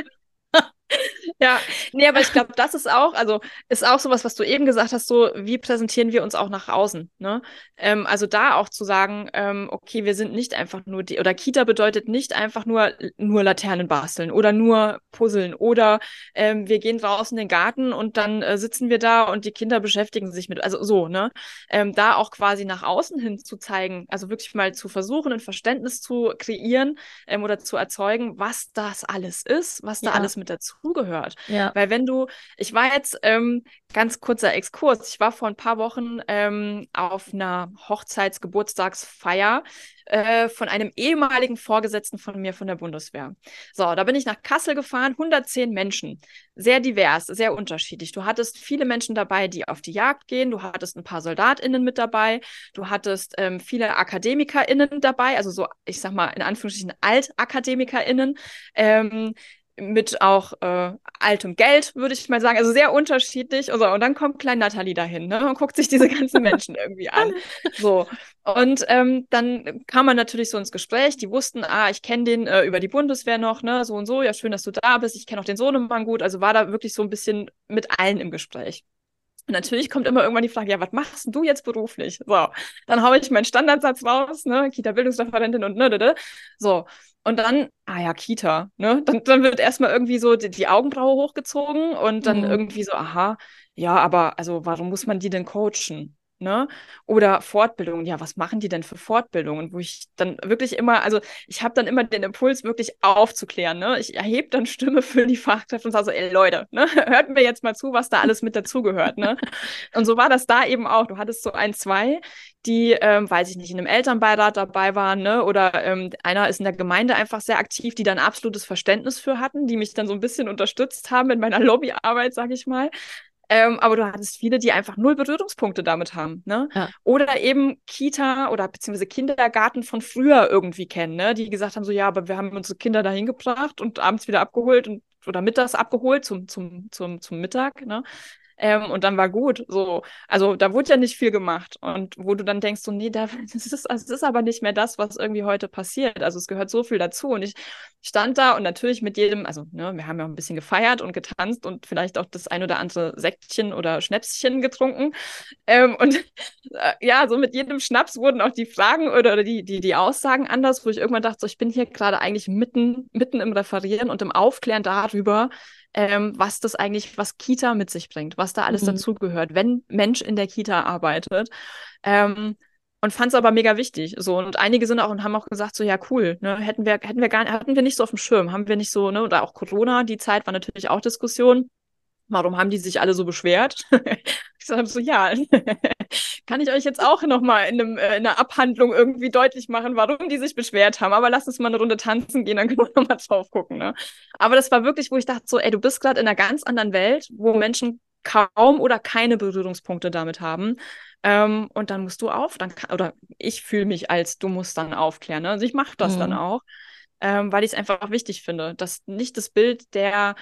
Ja, nee, aber ich glaube, das ist auch, also ist auch sowas, was du eben gesagt hast, so wie präsentieren wir uns auch nach außen, ne? Ähm, also da auch zu sagen, ähm, okay, wir sind nicht einfach nur die, oder Kita bedeutet nicht einfach nur, nur Laternen basteln oder nur puzzeln oder ähm, wir gehen draußen in den Garten und dann äh, sitzen wir da und die Kinder beschäftigen sich mit, also so, ne? Ähm, da auch quasi nach außen hin zu zeigen, also wirklich mal zu versuchen, ein Verständnis zu kreieren ähm, oder zu erzeugen, was das alles ist, was da ja. alles mit dazugehört. Ja. Weil wenn du, ich war jetzt, ähm, ganz kurzer Exkurs, ich war vor ein paar Wochen ähm, auf einer Hochzeitsgeburtstagsfeier äh, von einem ehemaligen Vorgesetzten von mir von der Bundeswehr. So, da bin ich nach Kassel gefahren, 110 Menschen, sehr divers, sehr unterschiedlich. Du hattest viele Menschen dabei, die auf die Jagd gehen, du hattest ein paar SoldatInnen mit dabei, du hattest ähm, viele AkademikerInnen dabei, also so, ich sag mal, in Anführungsstrichen AltakademikerInnen, ähm, mit auch äh, altem Geld, würde ich mal sagen. Also sehr unterschiedlich. Also, und dann kommt Klein Nathalie dahin ne, und guckt sich diese ganzen Menschen irgendwie an. So. Und ähm, dann kam man natürlich so ins Gespräch. Die wussten, ah, ich kenne den äh, über die Bundeswehr noch, ne, so und so. Ja, schön, dass du da bist. Ich kenne auch den Sohnemann gut. Also war da wirklich so ein bisschen mit allen im Gespräch. Und natürlich kommt immer irgendwann die Frage, ja, was machst du jetzt beruflich? So, dann haue ich meinen Standardsatz raus, ne, Kita-Bildungsreferentin und ne, ne, ne. So, und dann, ah ja, Kita, ne? Dann, dann wird erstmal irgendwie so die, die Augenbraue hochgezogen und dann mhm. irgendwie so, aha, ja, aber also warum muss man die denn coachen? Ne? Oder Fortbildungen, ja, was machen die denn für Fortbildungen? Wo ich dann wirklich immer, also ich habe dann immer den Impuls, wirklich aufzuklären, ne? Ich erhebe dann Stimme für die Fachkräfte und sage so, ey Leute, ne? Hört mir jetzt mal zu, was da alles mit dazugehört, ne? und so war das da eben auch. Du hattest so ein, zwei, die, ähm, weiß ich nicht, in einem Elternbeirat dabei waren, ne? Oder ähm, einer ist in der Gemeinde einfach sehr aktiv, die dann absolutes Verständnis für hatten, die mich dann so ein bisschen unterstützt haben in meiner Lobbyarbeit, sag ich mal. Ähm, aber du hattest viele, die einfach null Berührungspunkte damit haben. Ne? Ja. Oder eben Kita oder beziehungsweise Kindergarten von früher irgendwie kennen, ne? die gesagt haben: so, ja, aber wir haben unsere Kinder dahin gebracht und abends wieder abgeholt und oder mittags abgeholt zum, zum, zum, zum Mittag. Ne? Ähm, und dann war gut. So, also da wurde ja nicht viel gemacht. Und wo du dann denkst, so, nee, da, das, ist, das ist aber nicht mehr das, was irgendwie heute passiert. Also es gehört so viel dazu. Und ich stand da und natürlich mit jedem, also ne, wir haben ja auch ein bisschen gefeiert und getanzt und vielleicht auch das ein oder andere Säckchen oder Schnäpschen getrunken. Ähm, und äh, ja, so mit jedem Schnaps wurden auch die Fragen oder, oder die, die, die Aussagen anders, wo ich irgendwann dachte, so, ich bin hier gerade eigentlich mitten, mitten im Referieren und im Aufklären darüber, ähm, was das eigentlich, was Kita mit sich bringt, was da alles mhm. dazugehört, wenn Mensch in der Kita arbeitet. Ähm, und fand es aber mega wichtig. So, und einige sind auch und haben auch gesagt, so, ja, cool, ne, hätten wir, hätten wir gar hatten wir nicht so auf dem Schirm, haben wir nicht so, ne, oder auch Corona, die Zeit war natürlich auch Diskussion. Warum haben die sich alle so beschwert? ich sage so, ja, kann ich euch jetzt auch nochmal in, äh, in einer Abhandlung irgendwie deutlich machen, warum die sich beschwert haben. Aber lass uns mal eine Runde tanzen gehen, dann können wir nochmal drauf gucken. Ne? Aber das war wirklich, wo ich dachte, so, ey, du bist gerade in einer ganz anderen Welt, wo Menschen kaum oder keine Berührungspunkte damit haben. Ähm, und dann musst du auf, dann kann, oder ich fühle mich als, du musst dann aufklären. Ne? Also ich mache das mhm. dann auch, ähm, weil ich es einfach wichtig finde, dass nicht das Bild der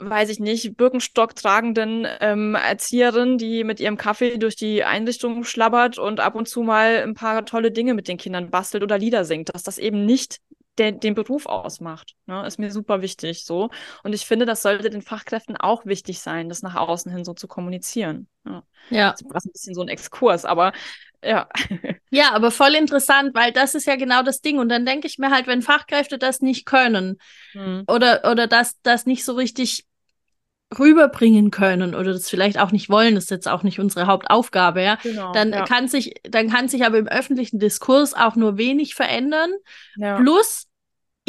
weiß ich nicht, Birkenstock tragenden ähm, Erzieherin, die mit ihrem Kaffee durch die Einrichtung schlabbert und ab und zu mal ein paar tolle Dinge mit den Kindern bastelt oder Lieder singt, dass das eben nicht der, den Beruf ausmacht. Ne? Ist mir super wichtig so. Und ich finde, das sollte den Fachkräften auch wichtig sein, das nach außen hin so zu kommunizieren. Ja. ja. Das war ein bisschen so ein Exkurs, aber ja. Ja, aber voll interessant, weil das ist ja genau das Ding. Und dann denke ich mir halt, wenn Fachkräfte das nicht können hm. oder, oder das, das nicht so richtig rüberbringen können oder das vielleicht auch nicht wollen, das ist jetzt auch nicht unsere Hauptaufgabe, ja, genau, dann ja. kann sich, dann kann sich aber im öffentlichen Diskurs auch nur wenig verändern. Ja. Plus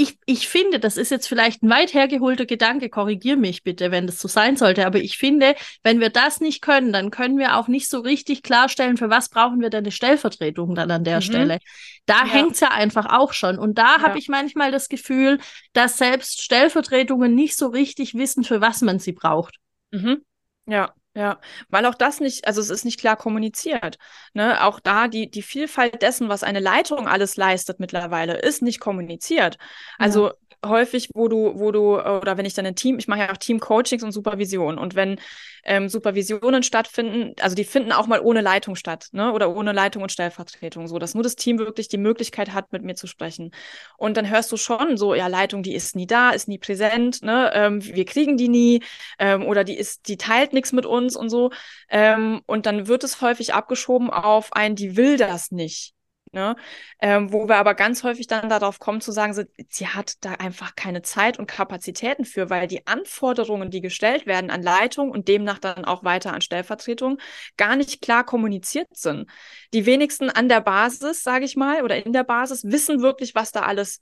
ich, ich finde, das ist jetzt vielleicht ein weit hergeholter Gedanke, korrigier mich bitte, wenn das so sein sollte, aber ich finde, wenn wir das nicht können, dann können wir auch nicht so richtig klarstellen, für was brauchen wir denn eine Stellvertretung dann an der mhm. Stelle. Da ja. es ja einfach auch schon. Und da ja. habe ich manchmal das Gefühl, dass selbst Stellvertretungen nicht so richtig wissen, für was man sie braucht. Mhm. Ja. Ja, weil auch das nicht, also es ist nicht klar kommuniziert. Ne? Auch da die, die Vielfalt dessen, was eine Leitung alles leistet mittlerweile, ist nicht kommuniziert. Also ja häufig, wo du, wo du, oder wenn ich dann ein Team, ich mache ja auch Team-Coachings und Supervision. Und wenn ähm, Supervisionen stattfinden, also die finden auch mal ohne Leitung statt, ne? Oder ohne Leitung und Stellvertretung, so dass nur das Team wirklich die Möglichkeit hat, mit mir zu sprechen. Und dann hörst du schon so, ja, Leitung, die ist nie da, ist nie präsent, ne? Ähm, wir kriegen die nie, ähm, oder die ist, die teilt nichts mit uns und so. Ähm, und dann wird es häufig abgeschoben auf ein, die will das nicht. Ne? Ähm, wo wir aber ganz häufig dann darauf kommen zu sagen, sie, sie, hat da einfach keine Zeit und Kapazitäten für, weil die Anforderungen, die gestellt werden an Leitung und demnach dann auch weiter an Stellvertretung, gar nicht klar kommuniziert sind. Die wenigsten an der Basis, sage ich mal, oder in der Basis wissen wirklich, was da alles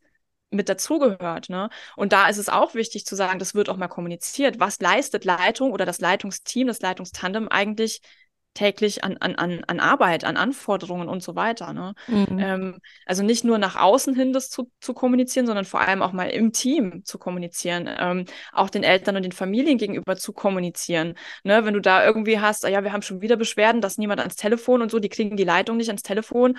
mit dazugehört. Ne? Und da ist es auch wichtig zu sagen, das wird auch mal kommuniziert. Was leistet Leitung oder das Leitungsteam, das Leitungstandem eigentlich täglich an, an, an, an Arbeit, an Anforderungen und so weiter. Ne? Mhm. Ähm, also nicht nur nach außen hin das zu, zu kommunizieren, sondern vor allem auch mal im Team zu kommunizieren, ähm, auch den Eltern und den Familien gegenüber zu kommunizieren. Ne? Wenn du da irgendwie hast, ah ja, wir haben schon wieder Beschwerden, dass niemand ans Telefon und so, die kriegen die Leitung nicht ans Telefon,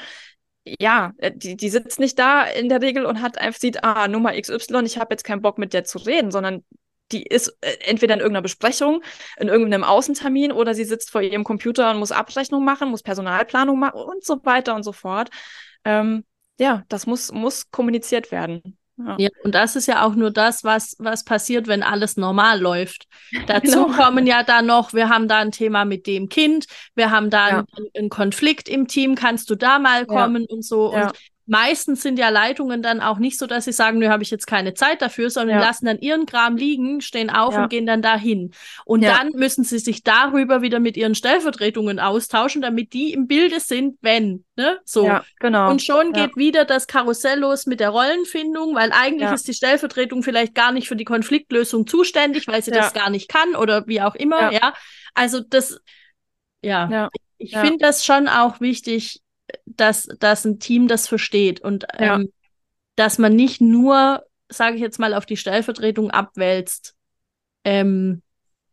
ja, äh, die, die sitzt nicht da in der Regel und hat einfach sieht, ah, Nummer XY, ich habe jetzt keinen Bock mit der zu reden, sondern die ist äh, entweder in irgendeiner Besprechung, in irgendeinem Außentermin oder sie sitzt vor ihrem Computer und muss Abrechnung machen, muss Personalplanung machen und so weiter und so fort. Ähm, ja, das muss, muss kommuniziert werden. Ja. ja. und das ist ja auch nur das, was, was passiert, wenn alles normal läuft. Dazu genau. kommen ja dann noch, wir haben da ein Thema mit dem Kind, wir haben da ja. einen, einen, Konflikt im Team, kannst du da mal kommen ja. und so. Und meistens sind ja Leitungen dann auch nicht so, dass sie sagen, nö, habe ich jetzt keine Zeit dafür, sondern ja. lassen dann ihren Kram liegen, stehen auf ja. und gehen dann dahin. Und ja. dann müssen sie sich darüber wieder mit ihren Stellvertretungen austauschen, damit die im Bilde sind, wenn, ne? So. Ja, genau. Und schon geht wieder das Karussell los mit der Rollenfindung, weil eigentlich ist die Stellvertretung vielleicht gar nicht für die Konfliktlösung zuständig, weil sie das gar nicht kann oder wie auch immer, ja. Also das, ja. Ich finde das schon auch wichtig, dass, dass ein Team das versteht und ja. ähm, dass man nicht nur, sage ich jetzt mal, auf die Stellvertretung abwälzt, ähm,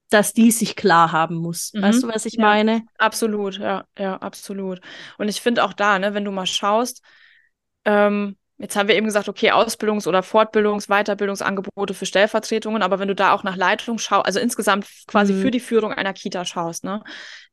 dass die sich klar haben muss. Mhm. Weißt du, was ich ja, meine? Absolut, ja, ja, absolut. Und ich finde auch da, ne, wenn du mal schaust, ähm, Jetzt haben wir eben gesagt, okay, Ausbildungs- oder Fortbildungs-, Weiterbildungsangebote für Stellvertretungen, aber wenn du da auch nach Leitung schaust, also insgesamt quasi mhm. für die Führung einer Kita schaust, ne,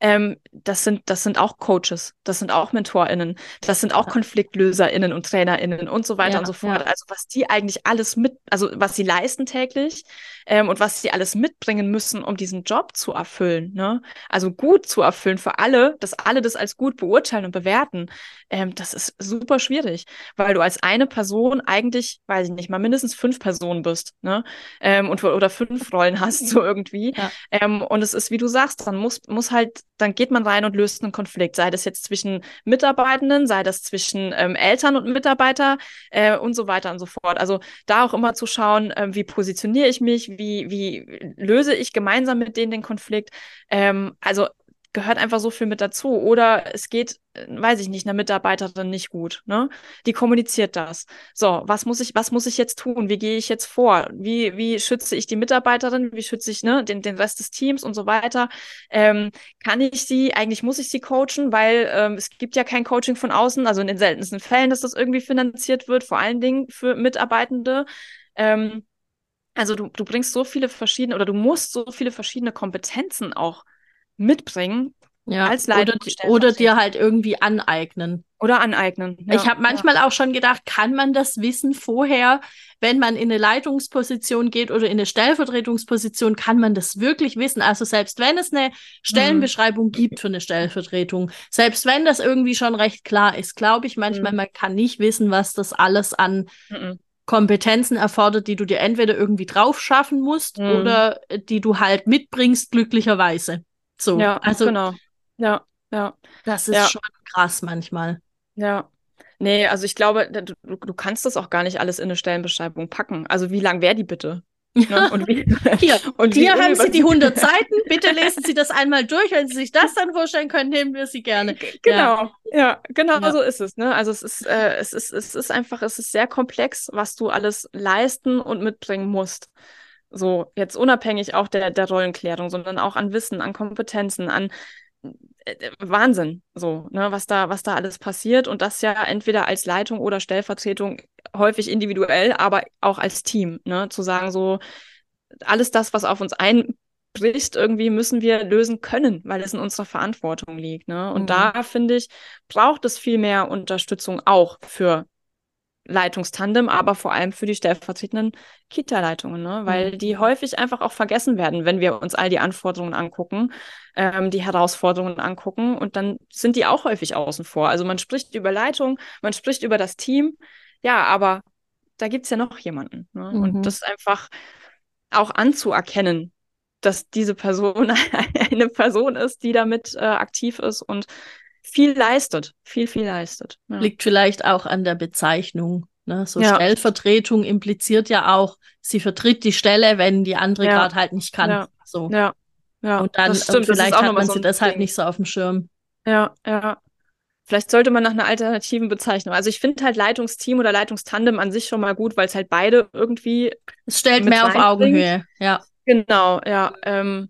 ähm, das sind, das sind auch Coaches, das sind auch MentorInnen, das sind auch KonfliktlöserInnen und TrainerInnen und so weiter ja, und so fort. Ja. Also was die eigentlich alles mit, also was sie leisten täglich ähm, und was sie alles mitbringen müssen, um diesen Job zu erfüllen, ne, also gut zu erfüllen für alle, dass alle das als gut beurteilen und bewerten, ähm, das ist super schwierig, weil du als eine Person eigentlich, weiß ich nicht, mal mindestens fünf Personen bist, ne? Ähm, und, oder fünf Rollen hast, so irgendwie. Ja. Ähm, und es ist, wie du sagst, dann muss, muss halt, dann geht man rein und löst einen Konflikt, sei das jetzt zwischen Mitarbeitenden, sei das zwischen ähm, Eltern und Mitarbeiter äh, und so weiter und so fort. Also da auch immer zu schauen, äh, wie positioniere ich mich, wie, wie löse ich gemeinsam mit denen den Konflikt. Ähm, also gehört einfach so viel mit dazu. Oder es geht, äh, weiß ich nicht, einer Mitarbeiterin nicht gut. Ne? Die kommuniziert das. So, was muss ich, was muss ich jetzt tun? Wie gehe ich jetzt vor? Wie, wie schütze ich die Mitarbeiterin? Wie schütze ich ne, den, den Rest des Teams und so weiter? Ähm, kann ich sie, eigentlich muss ich sie coachen, weil ähm, es gibt ja kein Coaching von außen, also in den seltensten Fällen, dass das irgendwie finanziert wird, vor allen Dingen für Mitarbeitende. Ähm, also du, du bringst so viele verschiedene oder du musst so viele verschiedene Kompetenzen auch mitbringen. Ja, als oder, oder dir halt irgendwie aneignen. Oder aneignen. Ja, ich habe manchmal ja. auch schon gedacht, kann man das Wissen vorher, wenn man in eine Leitungsposition geht oder in eine Stellvertretungsposition, kann man das wirklich wissen? Also selbst wenn es eine Stellenbeschreibung mhm. gibt für eine Stellvertretung, selbst wenn das irgendwie schon recht klar ist, glaube ich manchmal, mhm. man kann nicht wissen, was das alles an mhm. Kompetenzen erfordert, die du dir entweder irgendwie drauf schaffen musst mhm. oder die du halt mitbringst, glücklicherweise. So, ja, also genau. Ja, ja. Das ist ja. schon krass manchmal. Ja. Nee, also ich glaube, du, du kannst das auch gar nicht alles in eine Stellenbeschreibung packen. Also wie lang wäre die bitte? Ne? Und wie, hier, und hier haben Sie die 100 Seiten. Bitte lesen Sie das einmal durch. Wenn Sie sich das dann vorstellen können, nehmen wir sie gerne. Genau, ja, ja genau ja. so ist es. Ne? Also es ist, äh, es ist, es ist einfach, es ist sehr komplex, was du alles leisten und mitbringen musst. So, jetzt unabhängig auch der, der Rollenklärung, sondern auch an Wissen, an Kompetenzen, an äh, Wahnsinn, so, ne, was da, was da alles passiert und das ja entweder als Leitung oder Stellvertretung häufig individuell, aber auch als Team, ne, zu sagen so, alles das, was auf uns einbricht, irgendwie müssen wir lösen können, weil es in unserer Verantwortung liegt, ne, und mhm. da finde ich, braucht es viel mehr Unterstützung auch für Leitungstandem, aber vor allem für die stellvertretenden Kita-Leitungen, ne? weil mhm. die häufig einfach auch vergessen werden, wenn wir uns all die Anforderungen angucken, ähm, die Herausforderungen angucken und dann sind die auch häufig außen vor. Also man spricht über Leitung, man spricht über das Team, ja, aber da gibt's ja noch jemanden. Ne? Mhm. Und das einfach auch anzuerkennen, dass diese Person eine Person ist, die damit äh, aktiv ist und viel leistet, viel, viel leistet. Ja. Liegt vielleicht auch an der Bezeichnung. Ne? So ja. Stellvertretung impliziert ja auch, sie vertritt die Stelle, wenn die andere ja. gerade halt nicht kann. Ja. So. Ja. ja. Und dann stimmt, vielleicht hat man so sie deshalb Ding. nicht so auf dem Schirm. Ja, ja. Vielleicht sollte man nach einer alternativen Bezeichnung. Also ich finde halt Leitungsteam oder Leitungstandem an sich schon mal gut, weil es halt beide irgendwie. Es stellt mehr auf Augenhöhe, ja. Genau, ja. Ähm,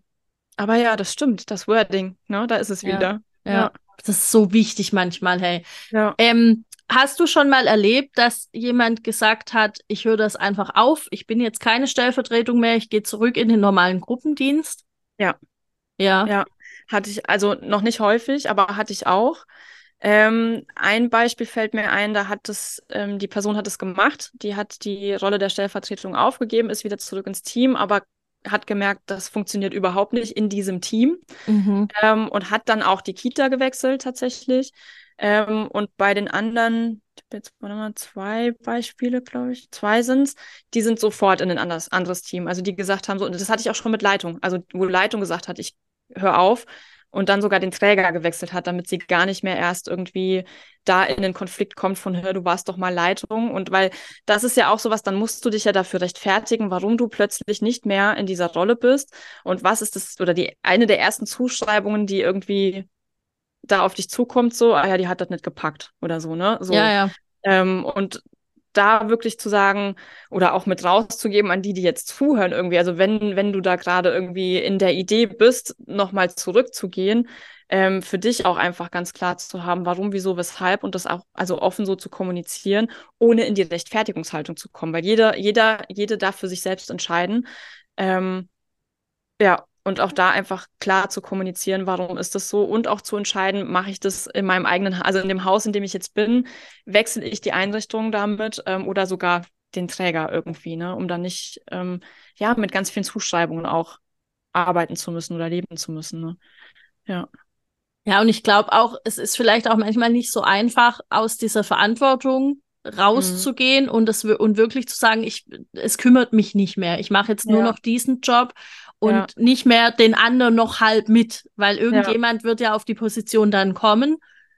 aber ja, das stimmt, das Wording, ne, da ist es wieder. Ja. ja. Das ist so wichtig manchmal, hey. Ja. Ähm, hast du schon mal erlebt, dass jemand gesagt hat, ich höre das einfach auf, ich bin jetzt keine Stellvertretung mehr, ich gehe zurück in den normalen Gruppendienst? Ja. Ja. Ja. Hatte ich, also noch nicht häufig, aber hatte ich auch. Ähm, ein Beispiel fällt mir ein, da hat es, ähm, die Person hat es gemacht, die hat die Rolle der Stellvertretung aufgegeben, ist wieder zurück ins Team, aber hat gemerkt, das funktioniert überhaupt nicht in diesem Team mhm. ähm, und hat dann auch die Kita gewechselt tatsächlich. Ähm, und bei den anderen, ich habe jetzt mal, zwei Beispiele, glaube ich, zwei sind's, die sind sofort in ein anderes, anderes Team. Also die gesagt haben, so, das hatte ich auch schon mit Leitung, also wo Leitung gesagt hat, ich höre auf, und dann sogar den Träger gewechselt hat, damit sie gar nicht mehr erst irgendwie da in den Konflikt kommt von, hör, du warst doch mal Leitung. Und weil das ist ja auch sowas, dann musst du dich ja dafür rechtfertigen, warum du plötzlich nicht mehr in dieser Rolle bist. Und was ist das, oder die eine der ersten Zuschreibungen, die irgendwie da auf dich zukommt, so, ah ja, die hat das nicht gepackt oder so, ne? So. Ja, ja. Ähm, und da wirklich zu sagen oder auch mit rauszugeben an die, die jetzt zuhören irgendwie. Also wenn, wenn du da gerade irgendwie in der Idee bist, nochmal zurückzugehen, ähm, für dich auch einfach ganz klar zu haben, warum, wieso, weshalb und das auch also offen so zu kommunizieren, ohne in die Rechtfertigungshaltung zu kommen, weil jeder, jeder, jede darf für sich selbst entscheiden. Ähm, ja, und auch da einfach klar zu kommunizieren, warum ist das so und auch zu entscheiden, mache ich das in meinem eigenen, also in dem Haus, in dem ich jetzt bin, wechsle ich die Einrichtung damit ähm, oder sogar den Träger irgendwie, ne, um dann nicht ähm, ja mit ganz vielen Zuschreibungen auch arbeiten zu müssen oder leben zu müssen. Ne? Ja. Ja, und ich glaube auch, es ist vielleicht auch manchmal nicht so einfach, aus dieser Verantwortung rauszugehen mhm. und das und wirklich zu sagen, ich es kümmert mich nicht mehr. Ich mache jetzt nur noch diesen Job und ja. nicht mehr den anderen noch halb mit, weil irgendjemand ja. wird ja auf die Position dann kommen.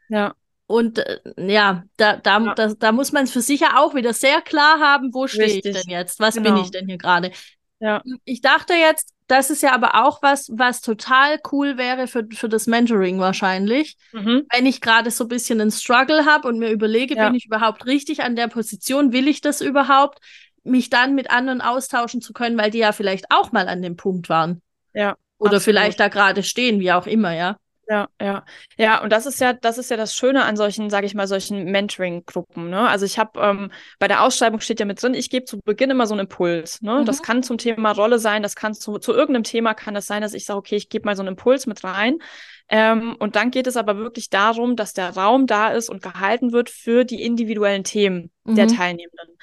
Ja. Und äh, ja, da, da, ja. da, da muss man es für sich ja auch wieder sehr klar haben, wo stehe ich denn jetzt? Was genau. bin ich denn hier gerade? Ja. Ich dachte jetzt, das ist ja aber auch was, was total cool wäre für, für das Mentoring wahrscheinlich. Mhm. Wenn ich gerade so ein bisschen einen Struggle habe und mir überlege, ja. bin ich überhaupt richtig an der Position? Will ich das überhaupt? Mich dann mit anderen austauschen zu können, weil die ja vielleicht auch mal an dem Punkt waren. Ja. Oder absolut. vielleicht da gerade stehen, wie auch immer, ja. Ja, ja. Ja, und das ist ja, das ist ja das Schöne an solchen, sage ich mal, solchen Mentoring-Gruppen. Ne? Also ich habe ähm, bei der Ausschreibung steht ja mit drin, ich gebe zu Beginn immer so einen Impuls. Ne? Mhm. Das kann zum Thema Rolle sein, das kann zu, zu irgendeinem Thema kann das sein, dass ich sage, okay, ich gebe mal so einen Impuls mit rein. Ähm, und dann geht es aber wirklich darum, dass der Raum da ist und gehalten wird für die individuellen Themen mhm. der Teilnehmenden.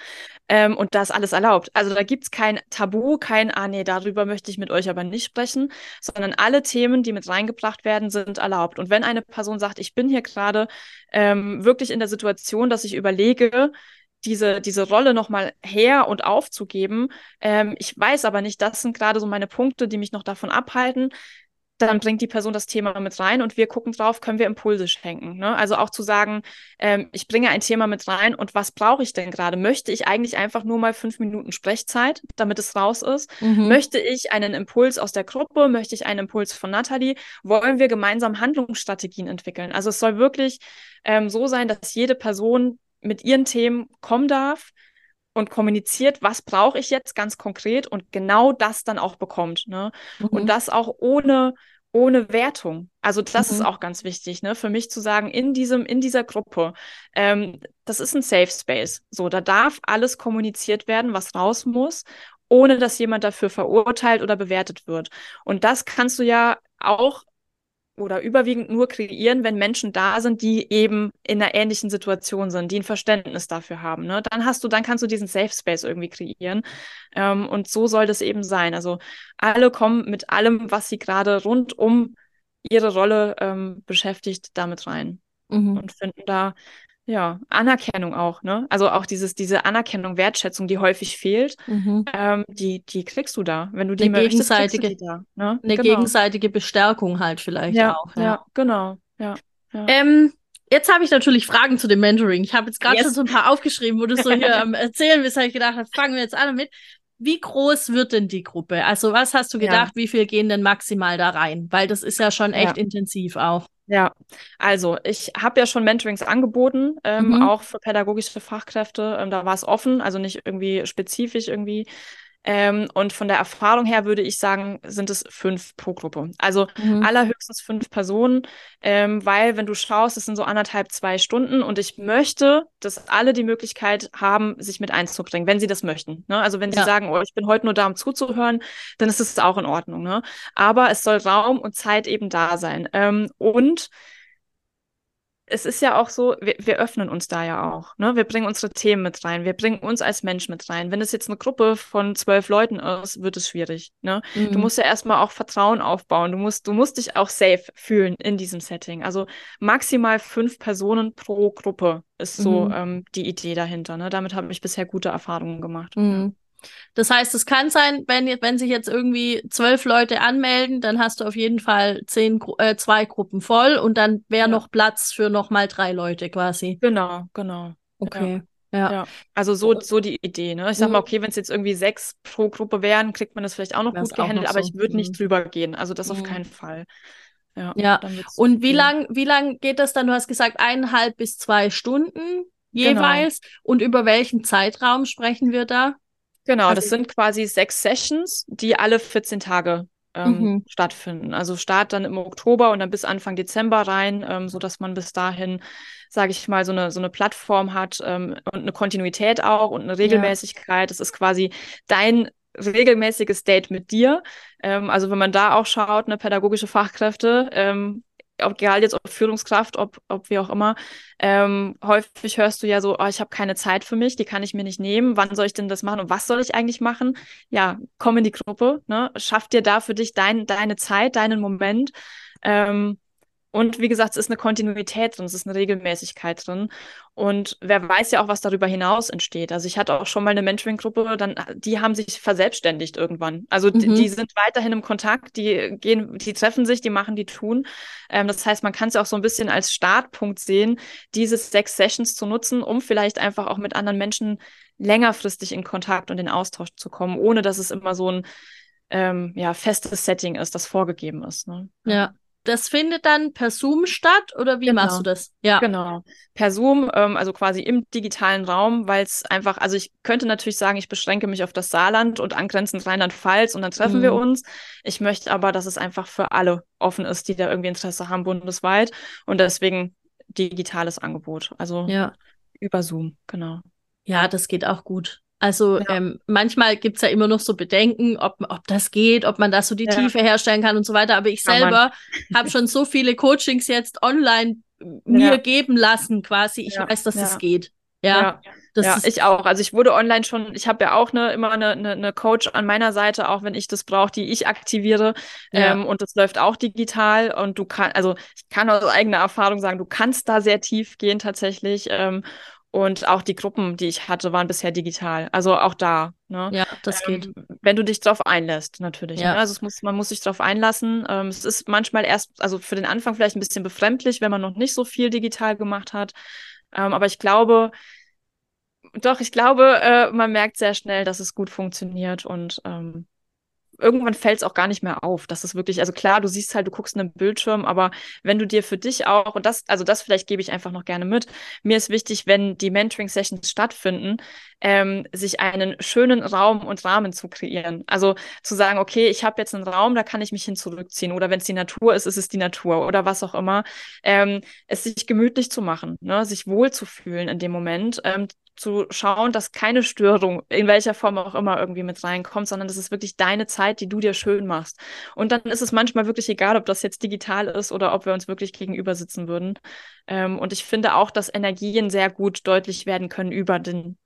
Ähm, und das alles erlaubt. Also da gibt es kein Tabu, kein, ah nee, darüber möchte ich mit euch aber nicht sprechen, sondern alle Themen, die mit reingebracht werden, sind erlaubt. Und wenn eine Person sagt, ich bin hier gerade ähm, wirklich in der Situation, dass ich überlege, diese, diese Rolle nochmal her und aufzugeben. Ähm, ich weiß aber nicht, das sind gerade so meine Punkte, die mich noch davon abhalten dann bringt die Person das Thema mit rein und wir gucken drauf, können wir Impulse schenken. Ne? Also auch zu sagen, ähm, ich bringe ein Thema mit rein und was brauche ich denn gerade? Möchte ich eigentlich einfach nur mal fünf Minuten Sprechzeit, damit es raus ist? Mhm. Möchte ich einen Impuls aus der Gruppe? Möchte ich einen Impuls von Nathalie? Wollen wir gemeinsam Handlungsstrategien entwickeln? Also es soll wirklich ähm, so sein, dass jede Person mit ihren Themen kommen darf, und kommuniziert, was brauche ich jetzt ganz konkret und genau das dann auch bekommt. Ne? Mhm. Und das auch ohne ohne Wertung. Also das mhm. ist auch ganz wichtig, ne, für mich zu sagen, in diesem, in dieser Gruppe, ähm, das ist ein Safe Space. So, da darf alles kommuniziert werden, was raus muss, ohne dass jemand dafür verurteilt oder bewertet wird. Und das kannst du ja auch oder überwiegend nur kreieren, wenn Menschen da sind, die eben in einer ähnlichen Situation sind, die ein Verständnis dafür haben. Ne? Dann hast du, dann kannst du diesen Safe Space irgendwie kreieren. Ähm, und so soll das eben sein. Also alle kommen mit allem, was sie gerade rund um ihre Rolle ähm, beschäftigt, damit rein mhm. und finden da ja, Anerkennung auch, ne? Also auch dieses, diese Anerkennung, Wertschätzung, die häufig fehlt, mhm. ähm, die, die kriegst du da. Wenn du die eine möchtest, gegenseitige, die da, ne? Eine genau. gegenseitige Bestärkung halt vielleicht ja, auch. Ja, ja genau. Ja, ja. Ähm, jetzt habe ich natürlich Fragen zu dem Mentoring. Ich habe jetzt gerade yes. schon so ein paar aufgeschrieben, wo du so hier am Erzählen bist, habe ich gedacht, fangen wir jetzt an damit. Wie groß wird denn die Gruppe? Also was hast du gedacht, ja. wie viel gehen denn maximal da rein? Weil das ist ja schon echt intensiv auch. Ja, also ich habe ja schon Mentorings angeboten, ähm, mhm. auch für pädagogische Fachkräfte. Ähm, da war es offen, also nicht irgendwie spezifisch irgendwie ähm, und von der Erfahrung her würde ich sagen, sind es fünf pro Gruppe. Also mhm. allerhöchstens fünf Personen, ähm, weil wenn du schaust, es sind so anderthalb, zwei Stunden und ich möchte, dass alle die Möglichkeit haben, sich mit einzubringen, wenn sie das möchten. Ne? Also wenn ja. sie sagen, oh, ich bin heute nur da, um zuzuhören, dann ist es auch in Ordnung. Ne? Aber es soll Raum und Zeit eben da sein. Ähm, und es ist ja auch so, wir, wir, öffnen uns da ja auch. Ne? Wir bringen unsere Themen mit rein, wir bringen uns als Mensch mit rein. Wenn es jetzt eine Gruppe von zwölf Leuten ist, wird es schwierig. Ne? Mhm. Du musst ja erstmal auch Vertrauen aufbauen. Du musst, du musst dich auch safe fühlen in diesem Setting. Also maximal fünf Personen pro Gruppe ist so mhm. ähm, die Idee dahinter. Ne? Damit habe ich bisher gute Erfahrungen gemacht. Mhm. Das heißt, es kann sein, wenn, wenn sich jetzt irgendwie zwölf Leute anmelden, dann hast du auf jeden Fall zehn, äh, zwei Gruppen voll und dann wäre ja. noch Platz für nochmal drei Leute quasi. Genau, genau. Okay. Ja. ja. Also so, so die Idee. Ne? Ich sag mal, mhm. okay, wenn es jetzt irgendwie sechs pro Gruppe wären, kriegt man das vielleicht auch noch Wär's gut gehandelt, aber so. ich würde nicht mhm. drüber gehen. Also das mhm. auf keinen Fall. Ja. ja. Und wie lang, wie lang geht das dann? Du hast gesagt, eineinhalb bis zwei Stunden jeweils. Genau. Und über welchen Zeitraum sprechen wir da? Genau, also, das sind quasi sechs Sessions, die alle 14 Tage ähm, mhm. stattfinden. Also Start dann im Oktober und dann bis Anfang Dezember rein, ähm, so dass man bis dahin, sage ich mal, so eine so eine Plattform hat ähm, und eine Kontinuität auch und eine Regelmäßigkeit. Das ist quasi dein regelmäßiges Date mit dir. Ähm, also wenn man da auch schaut, eine pädagogische Fachkräfte, ähm, egal jetzt ob Führungskraft, ob, ob wie auch immer, ähm, häufig hörst du ja so, oh, ich habe keine Zeit für mich, die kann ich mir nicht nehmen, wann soll ich denn das machen und was soll ich eigentlich machen? Ja, komm in die Gruppe, ne? schaff dir da für dich dein, deine Zeit, deinen Moment. Ähm, und wie gesagt, es ist eine Kontinuität drin, es ist eine Regelmäßigkeit drin. Und wer weiß ja auch, was darüber hinaus entsteht. Also ich hatte auch schon mal eine Mentoring-Gruppe, dann die haben sich verselbstständigt irgendwann. Also mhm. die, die, sind weiterhin im Kontakt, die gehen, die treffen sich, die machen, die tun. Ähm, das heißt, man kann es ja auch so ein bisschen als Startpunkt sehen, diese sechs Sessions zu nutzen, um vielleicht einfach auch mit anderen Menschen längerfristig in Kontakt und in Austausch zu kommen, ohne dass es immer so ein ähm, ja, festes Setting ist, das vorgegeben ist. Ne? Ja das findet dann per Zoom statt oder wie genau. machst du das? Ja. Genau. Per Zoom, ähm, also quasi im digitalen Raum, weil es einfach, also ich könnte natürlich sagen, ich beschränke mich auf das Saarland und angrenzend Rheinland-Pfalz und dann treffen mhm. wir uns. Ich möchte aber, dass es einfach für alle offen ist, die da irgendwie Interesse haben bundesweit und deswegen digitales Angebot. Also ja. über Zoom, genau. Ja, das geht auch gut. Also ja. ähm, manchmal gibt's ja immer noch so Bedenken, ob, ob das geht, ob man da so die ja. Tiefe herstellen kann und so weiter. Aber ich selber habe schon so viele Coachings jetzt online mir ja. geben lassen, quasi. Ich weiß, dass es geht. Ja. Das ja, ich auch. Also ich wurde online schon, ich habe ja auch ne, immer eine, eine, eine Coach an meiner Seite, auch wenn ich das brauche, die ich aktiviere. Ja. Ähm, und das läuft auch digital. Und du kannst, also ich kann aus eigener Erfahrung sagen, du kannst da sehr tief gehen tatsächlich. Ähm, und auch die Gruppen, die ich hatte, waren bisher digital. Also auch da. Ne? Ja, das ähm, geht. Wenn du dich darauf einlässt, natürlich. Ja. Ne? Also es muss, man muss sich darauf einlassen. Ähm, es ist manchmal erst, also für den Anfang vielleicht ein bisschen befremdlich, wenn man noch nicht so viel digital gemacht hat. Ähm, aber ich glaube, doch, ich glaube, äh, man merkt sehr schnell, dass es gut funktioniert und ähm, irgendwann fällt es auch gar nicht mehr auf. Das ist wirklich, also klar, du siehst halt, du guckst einen Bildschirm, aber wenn du dir für dich auch, und das, also das vielleicht gebe ich einfach noch gerne mit, mir ist wichtig, wenn die Mentoring-Sessions stattfinden, ähm, sich einen schönen Raum und Rahmen zu kreieren. Also zu sagen, okay, ich habe jetzt einen Raum, da kann ich mich hin zurückziehen. Oder wenn es die Natur ist, ist es die Natur oder was auch immer. Ähm, es sich gemütlich zu machen, ne? sich wohlzufühlen in dem Moment, ähm, zu schauen, dass keine Störung in welcher Form auch immer irgendwie mit reinkommt, sondern das ist wirklich deine Zeit, die du dir schön machst. Und dann ist es manchmal wirklich egal, ob das jetzt digital ist oder ob wir uns wirklich gegenüber sitzen würden. Ähm, und ich finde auch, dass Energien sehr gut deutlich werden können über den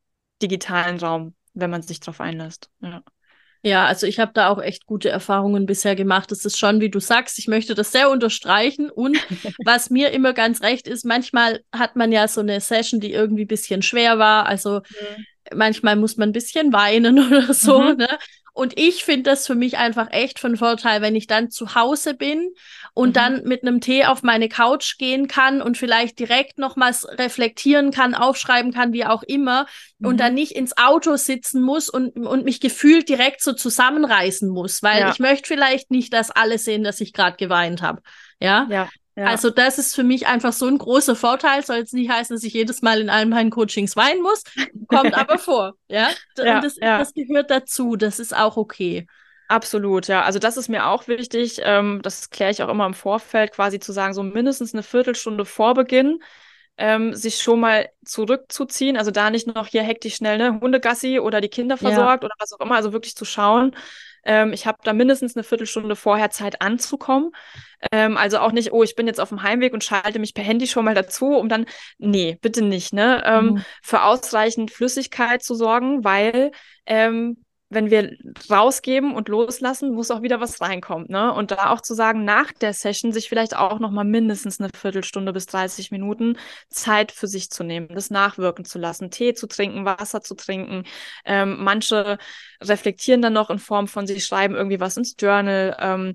digitalen Raum, wenn man sich darauf einlässt. Ja. Ja, also ich habe da auch echt gute Erfahrungen bisher gemacht. Es ist schon, wie du sagst, ich möchte das sehr unterstreichen. Und was mir immer ganz recht ist, manchmal hat man ja so eine Session, die irgendwie ein bisschen schwer war. Also mhm. manchmal muss man ein bisschen weinen oder so. Mhm. Ne? Und ich finde das für mich einfach echt von Vorteil, wenn ich dann zu Hause bin und mhm. dann mit einem Tee auf meine Couch gehen kann und vielleicht direkt nochmals reflektieren kann, aufschreiben kann, wie auch immer, mhm. und dann nicht ins Auto sitzen muss und, und mich gefühlt direkt so zusammenreißen muss, weil ja. ich möchte vielleicht nicht, dass alle sehen, dass ich gerade geweint habe. Ja? ja. Ja. Also das ist für mich einfach so ein großer Vorteil. Soll jetzt nicht heißen, dass ich jedes Mal in allen meinen Coachings weinen muss. Kommt aber vor. Ja, ja, das, ja. das gehört dazu. Das ist auch okay. Absolut, ja. Also das ist mir auch wichtig. Ähm, das kläre ich auch immer im Vorfeld, quasi zu sagen, so mindestens eine Viertelstunde vor Beginn ähm, sich schon mal zurückzuziehen. Also da nicht noch hier hektisch schnell ne Hundegassi oder die Kinder versorgt ja. oder was auch immer. Also wirklich zu schauen, ähm, ich habe da mindestens eine Viertelstunde vorher Zeit anzukommen. Ähm, also auch nicht, oh, ich bin jetzt auf dem Heimweg und schalte mich per Handy schon mal dazu, um dann, nee, bitte nicht, ne? Ähm, mhm. Für ausreichend Flüssigkeit zu sorgen, weil ähm, wenn wir rausgeben und loslassen, muss auch wieder was reinkommen. Ne? Und da auch zu sagen, nach der Session sich vielleicht auch noch mal mindestens eine Viertelstunde bis 30 Minuten Zeit für sich zu nehmen, das nachwirken zu lassen, Tee zu trinken, Wasser zu trinken. Ähm, manche reflektieren dann noch in Form von, sie schreiben irgendwie was ins Journal ähm,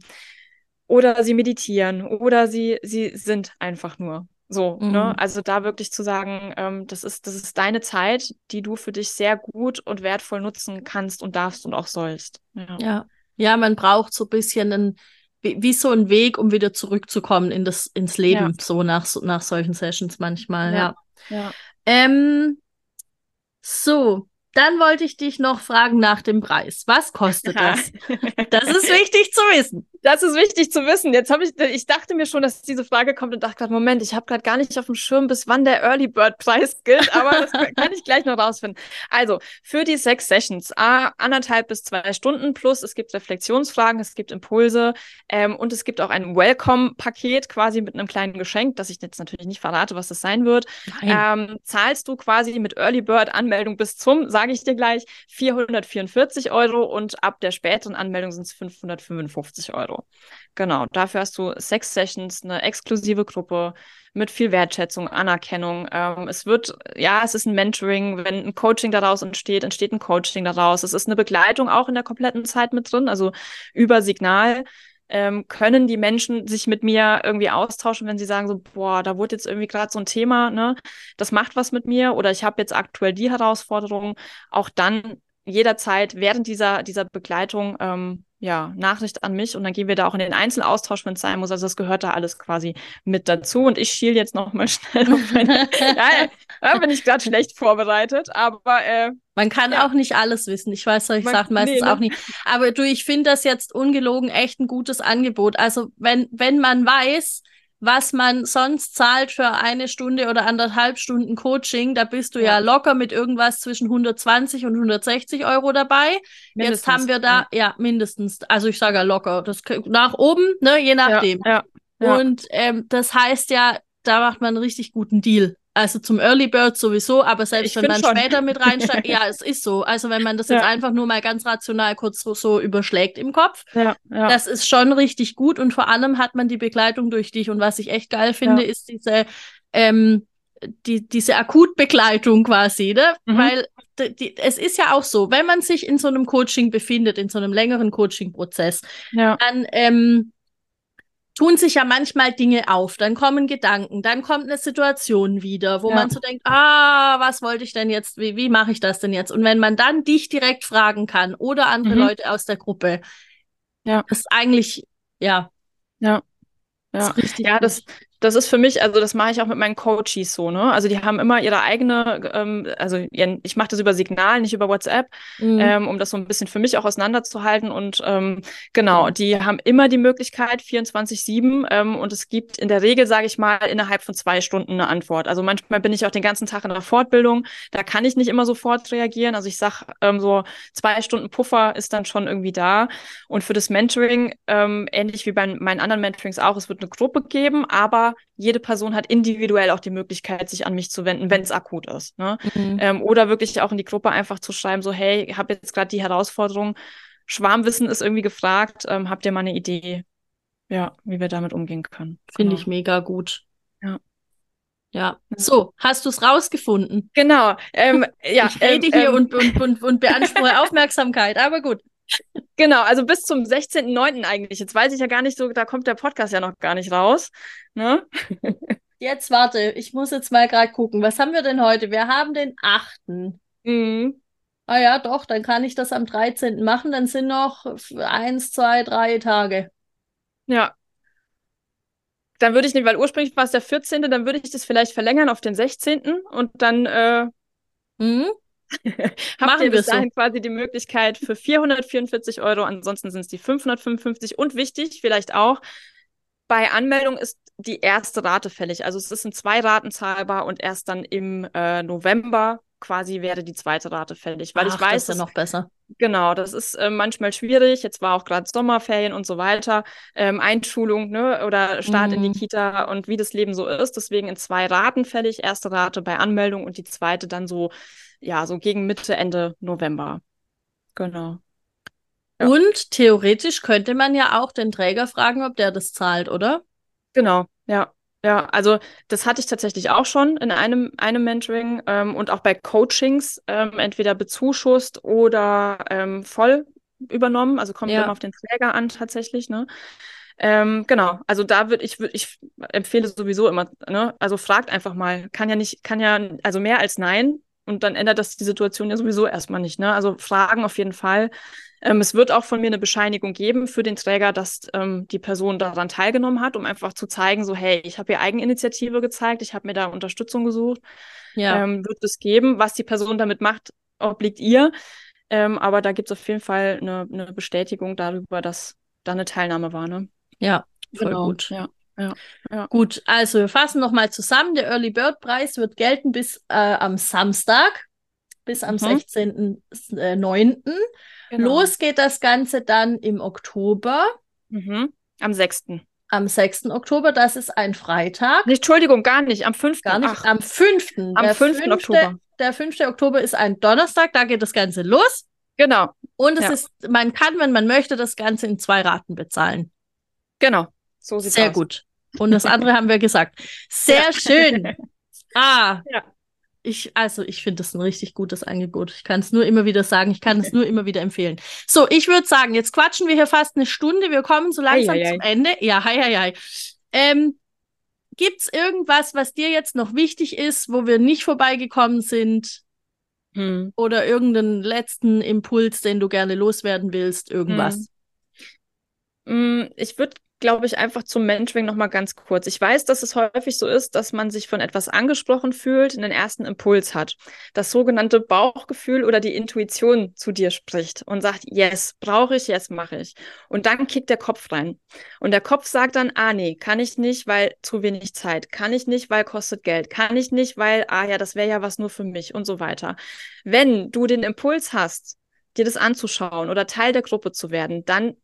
oder sie meditieren oder sie, sie sind einfach nur. So, ne? mhm. ne? Also da wirklich zu sagen, ähm, das ist, das ist deine Zeit, die du für dich sehr gut und wertvoll nutzen kannst und darfst und auch sollst. Ja, ja, ja man braucht so ein bisschen einen, wie, wie, so ein Weg, um wieder zurückzukommen in das, ins Leben, ja. so nach, nach solchen Sessions manchmal, ja. ja. ja. Ähm, so, dann wollte ich dich noch fragen nach dem Preis. Was kostet das? das ist wichtig zu wissen. Das ist wichtig zu wissen. Jetzt habe ich, ich dachte mir schon, dass diese Frage kommt und dachte gerade, Moment, ich habe gerade gar nicht auf dem Schirm, bis wann der Early Bird Preis gilt, aber das kann ich gleich noch rausfinden. Also, für die sechs Sessions, ah, anderthalb bis zwei Stunden plus, es gibt Reflexionsfragen, es gibt Impulse ähm, und es gibt auch ein Welcome-Paket quasi mit einem kleinen Geschenk, das ich jetzt natürlich nicht verrate, was das sein wird. Ähm, zahlst du quasi mit Early Bird Anmeldung bis zum, sage ich dir gleich, 444 Euro und ab der späteren Anmeldung sind es 555 Euro. Euro. Genau, dafür hast du sechs Sessions, eine exklusive Gruppe mit viel Wertschätzung, Anerkennung. Ähm, es wird, ja, es ist ein Mentoring. Wenn ein Coaching daraus entsteht, entsteht ein Coaching daraus. Es ist eine Begleitung auch in der kompletten Zeit mit drin, also über Signal. Ähm, können die Menschen sich mit mir irgendwie austauschen, wenn sie sagen so, boah, da wurde jetzt irgendwie gerade so ein Thema, ne, das macht was mit mir oder ich habe jetzt aktuell die Herausforderung, auch dann jederzeit während dieser, dieser Begleitung ähm, ja, Nachricht an mich und dann gehen wir da auch in den Einzelaustausch, wenn es sein muss. Also das gehört da alles quasi mit dazu. Und ich schiel jetzt noch mal schnell auf meine. ja, da bin ich gerade schlecht vorbereitet, aber äh, man kann ja. auch nicht alles wissen. Ich weiß, ich sage meistens nee, ne? auch nicht. Aber du, ich finde das jetzt ungelogen echt ein gutes Angebot. Also wenn, wenn man weiß, was man sonst zahlt für eine Stunde oder anderthalb Stunden Coaching, da bist du ja, ja locker mit irgendwas zwischen 120 und 160 Euro dabei. Mindestens, Jetzt haben wir da, ja, mindestens, also ich sage ja locker, das nach oben, ne, je nachdem. Ja, ja, und ähm, das heißt ja, da macht man einen richtig guten Deal. Also zum Early Bird sowieso, aber selbst ich wenn man schon. später mit reinsteigt, ja, es ist so. Also wenn man das ja. jetzt einfach nur mal ganz rational kurz so, so überschlägt im Kopf, ja, ja. das ist schon richtig gut und vor allem hat man die Begleitung durch dich. Und was ich echt geil finde, ist diese, ähm, die, diese Akutbegleitung quasi, ne? Mhm. Weil die, es ist ja auch so, wenn man sich in so einem Coaching befindet, in so einem längeren Coaching-Prozess, dann ähm, tun sich ja manchmal Dinge auf, dann kommen Gedanken, dann kommt eine Situation wieder, wo ja. man so denkt, ah, was wollte ich denn jetzt, wie, wie mache ich das denn jetzt? Und wenn man dann dich direkt fragen kann oder andere mhm. Leute aus der Gruppe, ja, ist eigentlich, ja. Ja. Ja, ja das, das ist für mich, also das mache ich auch mit meinen Coaches so, ne? Also die haben immer ihre eigene, ähm, also ich mache das über Signal, nicht über WhatsApp, mhm. ähm, um das so ein bisschen für mich auch auseinanderzuhalten. Und ähm, genau, die haben immer die Möglichkeit 24-7 ähm, und es gibt in der Regel, sage ich mal, innerhalb von zwei Stunden eine Antwort. Also manchmal bin ich auch den ganzen Tag in der Fortbildung, da kann ich nicht immer sofort reagieren. Also ich sag ähm, so zwei Stunden Puffer ist dann schon irgendwie da. Und für das Mentoring, ähm, ähnlich wie bei meinen anderen Mentorings auch, es wird eine Gruppe geben, aber jede Person hat individuell auch die Möglichkeit, sich an mich zu wenden, wenn es akut ist. Ne? Mhm. Ähm, oder wirklich auch in die Gruppe einfach zu schreiben, so, hey, ich habe jetzt gerade die Herausforderung, Schwarmwissen ist irgendwie gefragt, ähm, habt ihr mal eine Idee, ja, wie wir damit umgehen können? Finde genau. ich mega gut. Ja. Ja, so, hast du es rausgefunden? Genau. Ähm, ja, ich rede ähm, hier ähm, und, und, und, und beanspruche Aufmerksamkeit, aber gut. Genau, also bis zum 16.09. eigentlich. Jetzt weiß ich ja gar nicht so, da kommt der Podcast ja noch gar nicht raus. Ne? Jetzt warte, ich muss jetzt mal gerade gucken. Was haben wir denn heute? Wir haben den 8. Mhm. Ah ja, doch, dann kann ich das am 13. machen. Dann sind noch eins, zwei, drei Tage. Ja. Dann würde ich nicht, weil ursprünglich war es der 14., dann würde ich das vielleicht verlängern auf den 16. und dann äh, mhm. Habt ihr bis dahin so. quasi die Möglichkeit für 444 Euro, ansonsten sind es die 555 und wichtig, vielleicht auch, bei Anmeldung ist die erste Rate fällig. Also es ist in zwei Raten zahlbar und erst dann im äh, November quasi wäre die zweite Rate fällig. Weil Ach, ich weiß. Das ist ja noch besser. Genau, das ist äh, manchmal schwierig. Jetzt war auch gerade Sommerferien und so weiter. Ähm, Einschulung ne, oder Start mhm. in die mhm. Kita und wie das Leben so ist. Deswegen in zwei Raten fällig. Erste Rate bei Anmeldung und die zweite dann so ja, so gegen Mitte, Ende November. Genau. Ja. Und theoretisch könnte man ja auch den Träger fragen, ob der das zahlt, oder? Genau, ja. Ja, also das hatte ich tatsächlich auch schon in einem, einem Mentoring ähm, und auch bei Coachings ähm, entweder bezuschusst oder ähm, voll übernommen. Also kommt ja. immer auf den Träger an tatsächlich, ne? Ähm, genau, also da würde ich, würd, ich empfehle sowieso immer, ne? Also fragt einfach mal. Kann ja nicht, kann ja, also mehr als nein und dann ändert das die Situation ja sowieso erstmal nicht. Ne? Also Fragen auf jeden Fall. Ähm, es wird auch von mir eine Bescheinigung geben für den Träger, dass ähm, die Person daran teilgenommen hat, um einfach zu zeigen, so hey, ich habe hier Eigeninitiative gezeigt, ich habe mir da Unterstützung gesucht. Ja. Ähm, wird es geben. Was die Person damit macht, obliegt ihr. Ähm, aber da gibt es auf jeden Fall eine, eine, Bestätigung darüber, dass da eine Teilnahme war. Ne? Ja, voll genau. gut. Ja. Ja, ja. Gut, also wir fassen nochmal zusammen. Der Early Bird Preis wird gelten bis äh, am Samstag, bis am mhm. 16.09. Äh, genau. Los geht das Ganze dann im Oktober. Mhm. Am 6 am 6. Oktober, das ist ein Freitag. Nee, Entschuldigung, gar nicht, am 5. Gar nicht, Ach. am 5. Am der 5. 5. Oktober. Der 5. Oktober ist ein Donnerstag, da geht das Ganze los. Genau. Und es ja. ist, man kann, wenn man möchte, das Ganze in zwei Raten bezahlen. Genau. So sieht's Sehr aus. gut. Und das andere haben wir gesagt. Sehr ja. schön. Ah. Ja. Ich, also ich finde das ein richtig gutes Angebot. Ich kann es nur immer wieder sagen, ich kann es nur immer wieder empfehlen. So, ich würde sagen, jetzt quatschen wir hier fast eine Stunde. Wir kommen so langsam ei, ei, zum ei. Ende. Ja, hei, hei, hei. Ähm, Gibt es irgendwas, was dir jetzt noch wichtig ist, wo wir nicht vorbeigekommen sind? Hm. Oder irgendeinen letzten Impuls, den du gerne loswerden willst? Irgendwas? Hm. Ich würde glaube ich, einfach zum Mentoring nochmal ganz kurz. Ich weiß, dass es häufig so ist, dass man sich von etwas angesprochen fühlt, einen ersten Impuls hat. Das sogenannte Bauchgefühl oder die Intuition zu dir spricht und sagt, yes, brauche ich, yes, mache ich. Und dann kickt der Kopf rein. Und der Kopf sagt dann, ah nee, kann ich nicht, weil zu wenig Zeit. Kann ich nicht, weil kostet Geld. Kann ich nicht, weil, ah ja, das wäre ja was nur für mich und so weiter. Wenn du den Impuls hast, dir das anzuschauen oder Teil der Gruppe zu werden, dann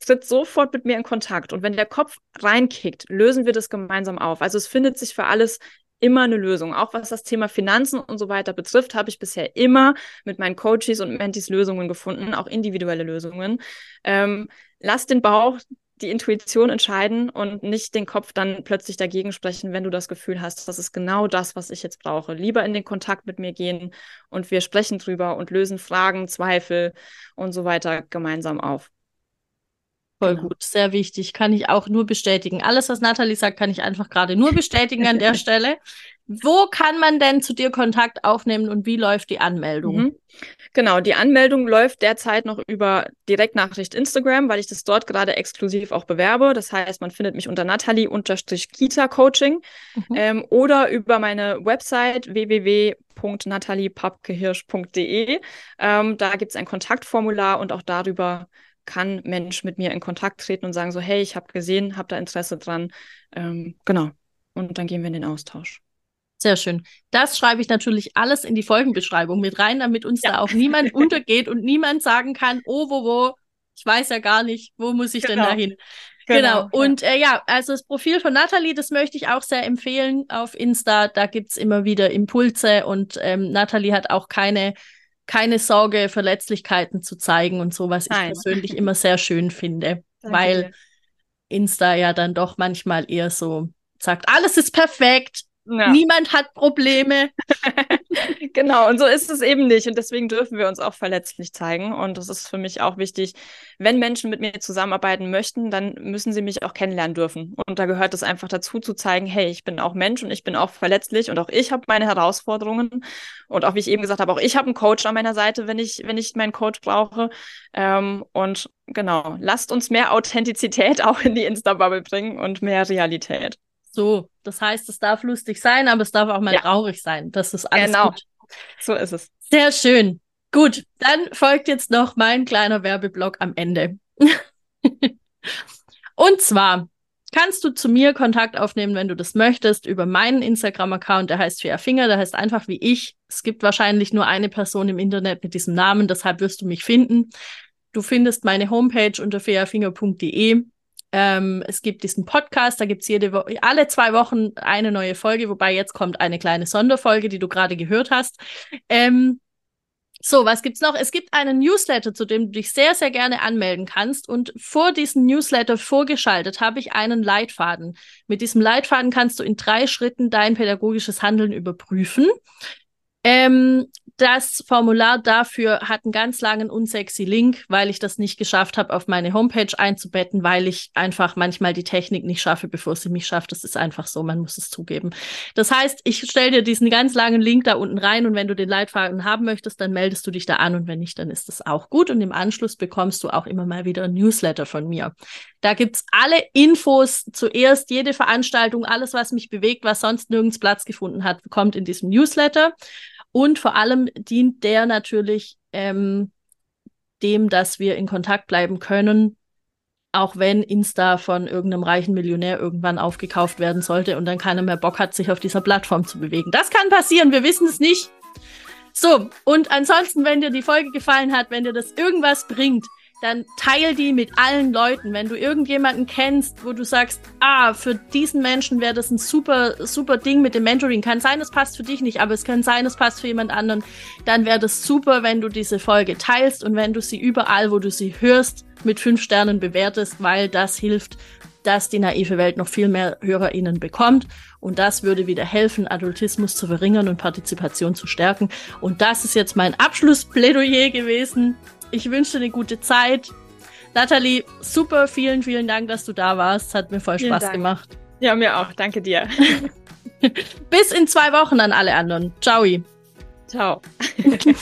tritt sofort mit mir in Kontakt. Und wenn der Kopf reinkickt, lösen wir das gemeinsam auf. Also es findet sich für alles immer eine Lösung. Auch was das Thema Finanzen und so weiter betrifft, habe ich bisher immer mit meinen Coaches und Mentis Lösungen gefunden, auch individuelle Lösungen. Ähm, lass den Bauch, die Intuition entscheiden und nicht den Kopf dann plötzlich dagegen sprechen, wenn du das Gefühl hast, das ist genau das, was ich jetzt brauche. Lieber in den Kontakt mit mir gehen und wir sprechen drüber und lösen Fragen, Zweifel und so weiter gemeinsam auf. Voll genau. gut, sehr wichtig. Kann ich auch nur bestätigen. Alles, was Nathalie sagt, kann ich einfach gerade nur bestätigen an der Stelle. Wo kann man denn zu dir Kontakt aufnehmen und wie läuft die Anmeldung? Mhm. Genau, die Anmeldung läuft derzeit noch über Direktnachricht Instagram, weil ich das dort gerade exklusiv auch bewerbe. Das heißt, man findet mich unter Nathalie-Kita-Coaching mhm. ähm, oder über meine Website www.nataliepapkehirsch.de. Ähm, da gibt es ein Kontaktformular und auch darüber kann Mensch mit mir in Kontakt treten und sagen so, hey, ich habe gesehen, habe da Interesse dran. Ähm, genau. Und dann gehen wir in den Austausch. Sehr schön. Das schreibe ich natürlich alles in die Folgenbeschreibung mit rein, damit uns ja. da auch niemand untergeht und niemand sagen kann, oh, wo, wo, ich weiß ja gar nicht, wo muss ich genau. denn da hin? Genau. genau. Und äh, ja, also das Profil von Nathalie, das möchte ich auch sehr empfehlen auf Insta. Da gibt es immer wieder Impulse und ähm, Nathalie hat auch keine keine Sorge, Verletzlichkeiten zu zeigen und so, was ich persönlich immer sehr schön finde, Danke weil dir. Insta ja dann doch manchmal eher so sagt, alles ist perfekt, ja. Niemand hat Probleme. genau, und so ist es eben nicht. Und deswegen dürfen wir uns auch verletzlich zeigen. Und das ist für mich auch wichtig. Wenn Menschen mit mir zusammenarbeiten möchten, dann müssen sie mich auch kennenlernen dürfen. Und da gehört es einfach dazu zu zeigen, hey, ich bin auch Mensch und ich bin auch verletzlich und auch ich habe meine Herausforderungen. Und auch wie ich eben gesagt habe, auch ich habe einen Coach an meiner Seite, wenn ich, wenn ich meinen Coach brauche. Ähm, und genau, lasst uns mehr Authentizität auch in die Insta-Bubble bringen und mehr Realität. So, das heißt, es darf lustig sein, aber es darf auch mal ja. traurig sein. Das ist alles genau. gut. So ist es. Sehr schön. Gut, dann folgt jetzt noch mein kleiner Werbeblock am Ende. Und zwar kannst du zu mir Kontakt aufnehmen, wenn du das möchtest, über meinen Instagram-Account. Der heißt Fia Finger, der heißt einfach wie ich. Es gibt wahrscheinlich nur eine Person im Internet mit diesem Namen, deshalb wirst du mich finden. Du findest meine Homepage unter feafinger.de. Ähm, es gibt diesen Podcast, da gibt es jede Wo alle zwei Wochen eine neue Folge, wobei jetzt kommt eine kleine Sonderfolge, die du gerade gehört hast. Ähm, so, was gibt's noch? Es gibt einen Newsletter, zu dem du dich sehr, sehr gerne anmelden kannst. Und vor diesem Newsletter vorgeschaltet habe ich einen Leitfaden. Mit diesem Leitfaden kannst du in drei Schritten dein pädagogisches Handeln überprüfen. Ähm, das Formular dafür hat einen ganz langen unsexy Link, weil ich das nicht geschafft habe, auf meine Homepage einzubetten, weil ich einfach manchmal die Technik nicht schaffe, bevor sie mich schafft. Das ist einfach so, man muss es zugeben. Das heißt, ich stelle dir diesen ganz langen Link da unten rein und wenn du den Leitfaden haben möchtest, dann meldest du dich da an und wenn nicht, dann ist das auch gut. Und im Anschluss bekommst du auch immer mal wieder ein Newsletter von mir. Da gibt's alle Infos zuerst, jede Veranstaltung, alles, was mich bewegt, was sonst nirgends Platz gefunden hat, kommt in diesem Newsletter. Und vor allem dient der natürlich ähm, dem, dass wir in Kontakt bleiben können, auch wenn Insta von irgendeinem reichen Millionär irgendwann aufgekauft werden sollte und dann keiner mehr Bock hat, sich auf dieser Plattform zu bewegen. Das kann passieren, wir wissen es nicht. So, und ansonsten, wenn dir die Folge gefallen hat, wenn dir das irgendwas bringt, dann teil die mit allen Leuten. Wenn du irgendjemanden kennst, wo du sagst, ah, für diesen Menschen wäre das ein super, super Ding mit dem Mentoring. Kann sein, es passt für dich nicht, aber es kann sein, es passt für jemand anderen. Dann wäre das super, wenn du diese Folge teilst und wenn du sie überall, wo du sie hörst, mit fünf Sternen bewertest, weil das hilft, dass die naive Welt noch viel mehr HörerInnen bekommt. Und das würde wieder helfen, Adultismus zu verringern und Partizipation zu stärken. Und das ist jetzt mein Abschlussplädoyer gewesen. Ich wünsche dir eine gute Zeit. Natalie, super, vielen, vielen Dank, dass du da warst. Hat mir voll Spaß gemacht. Ja, mir auch. Danke dir. Bis in zwei Wochen an alle anderen. Ciao. Ciao.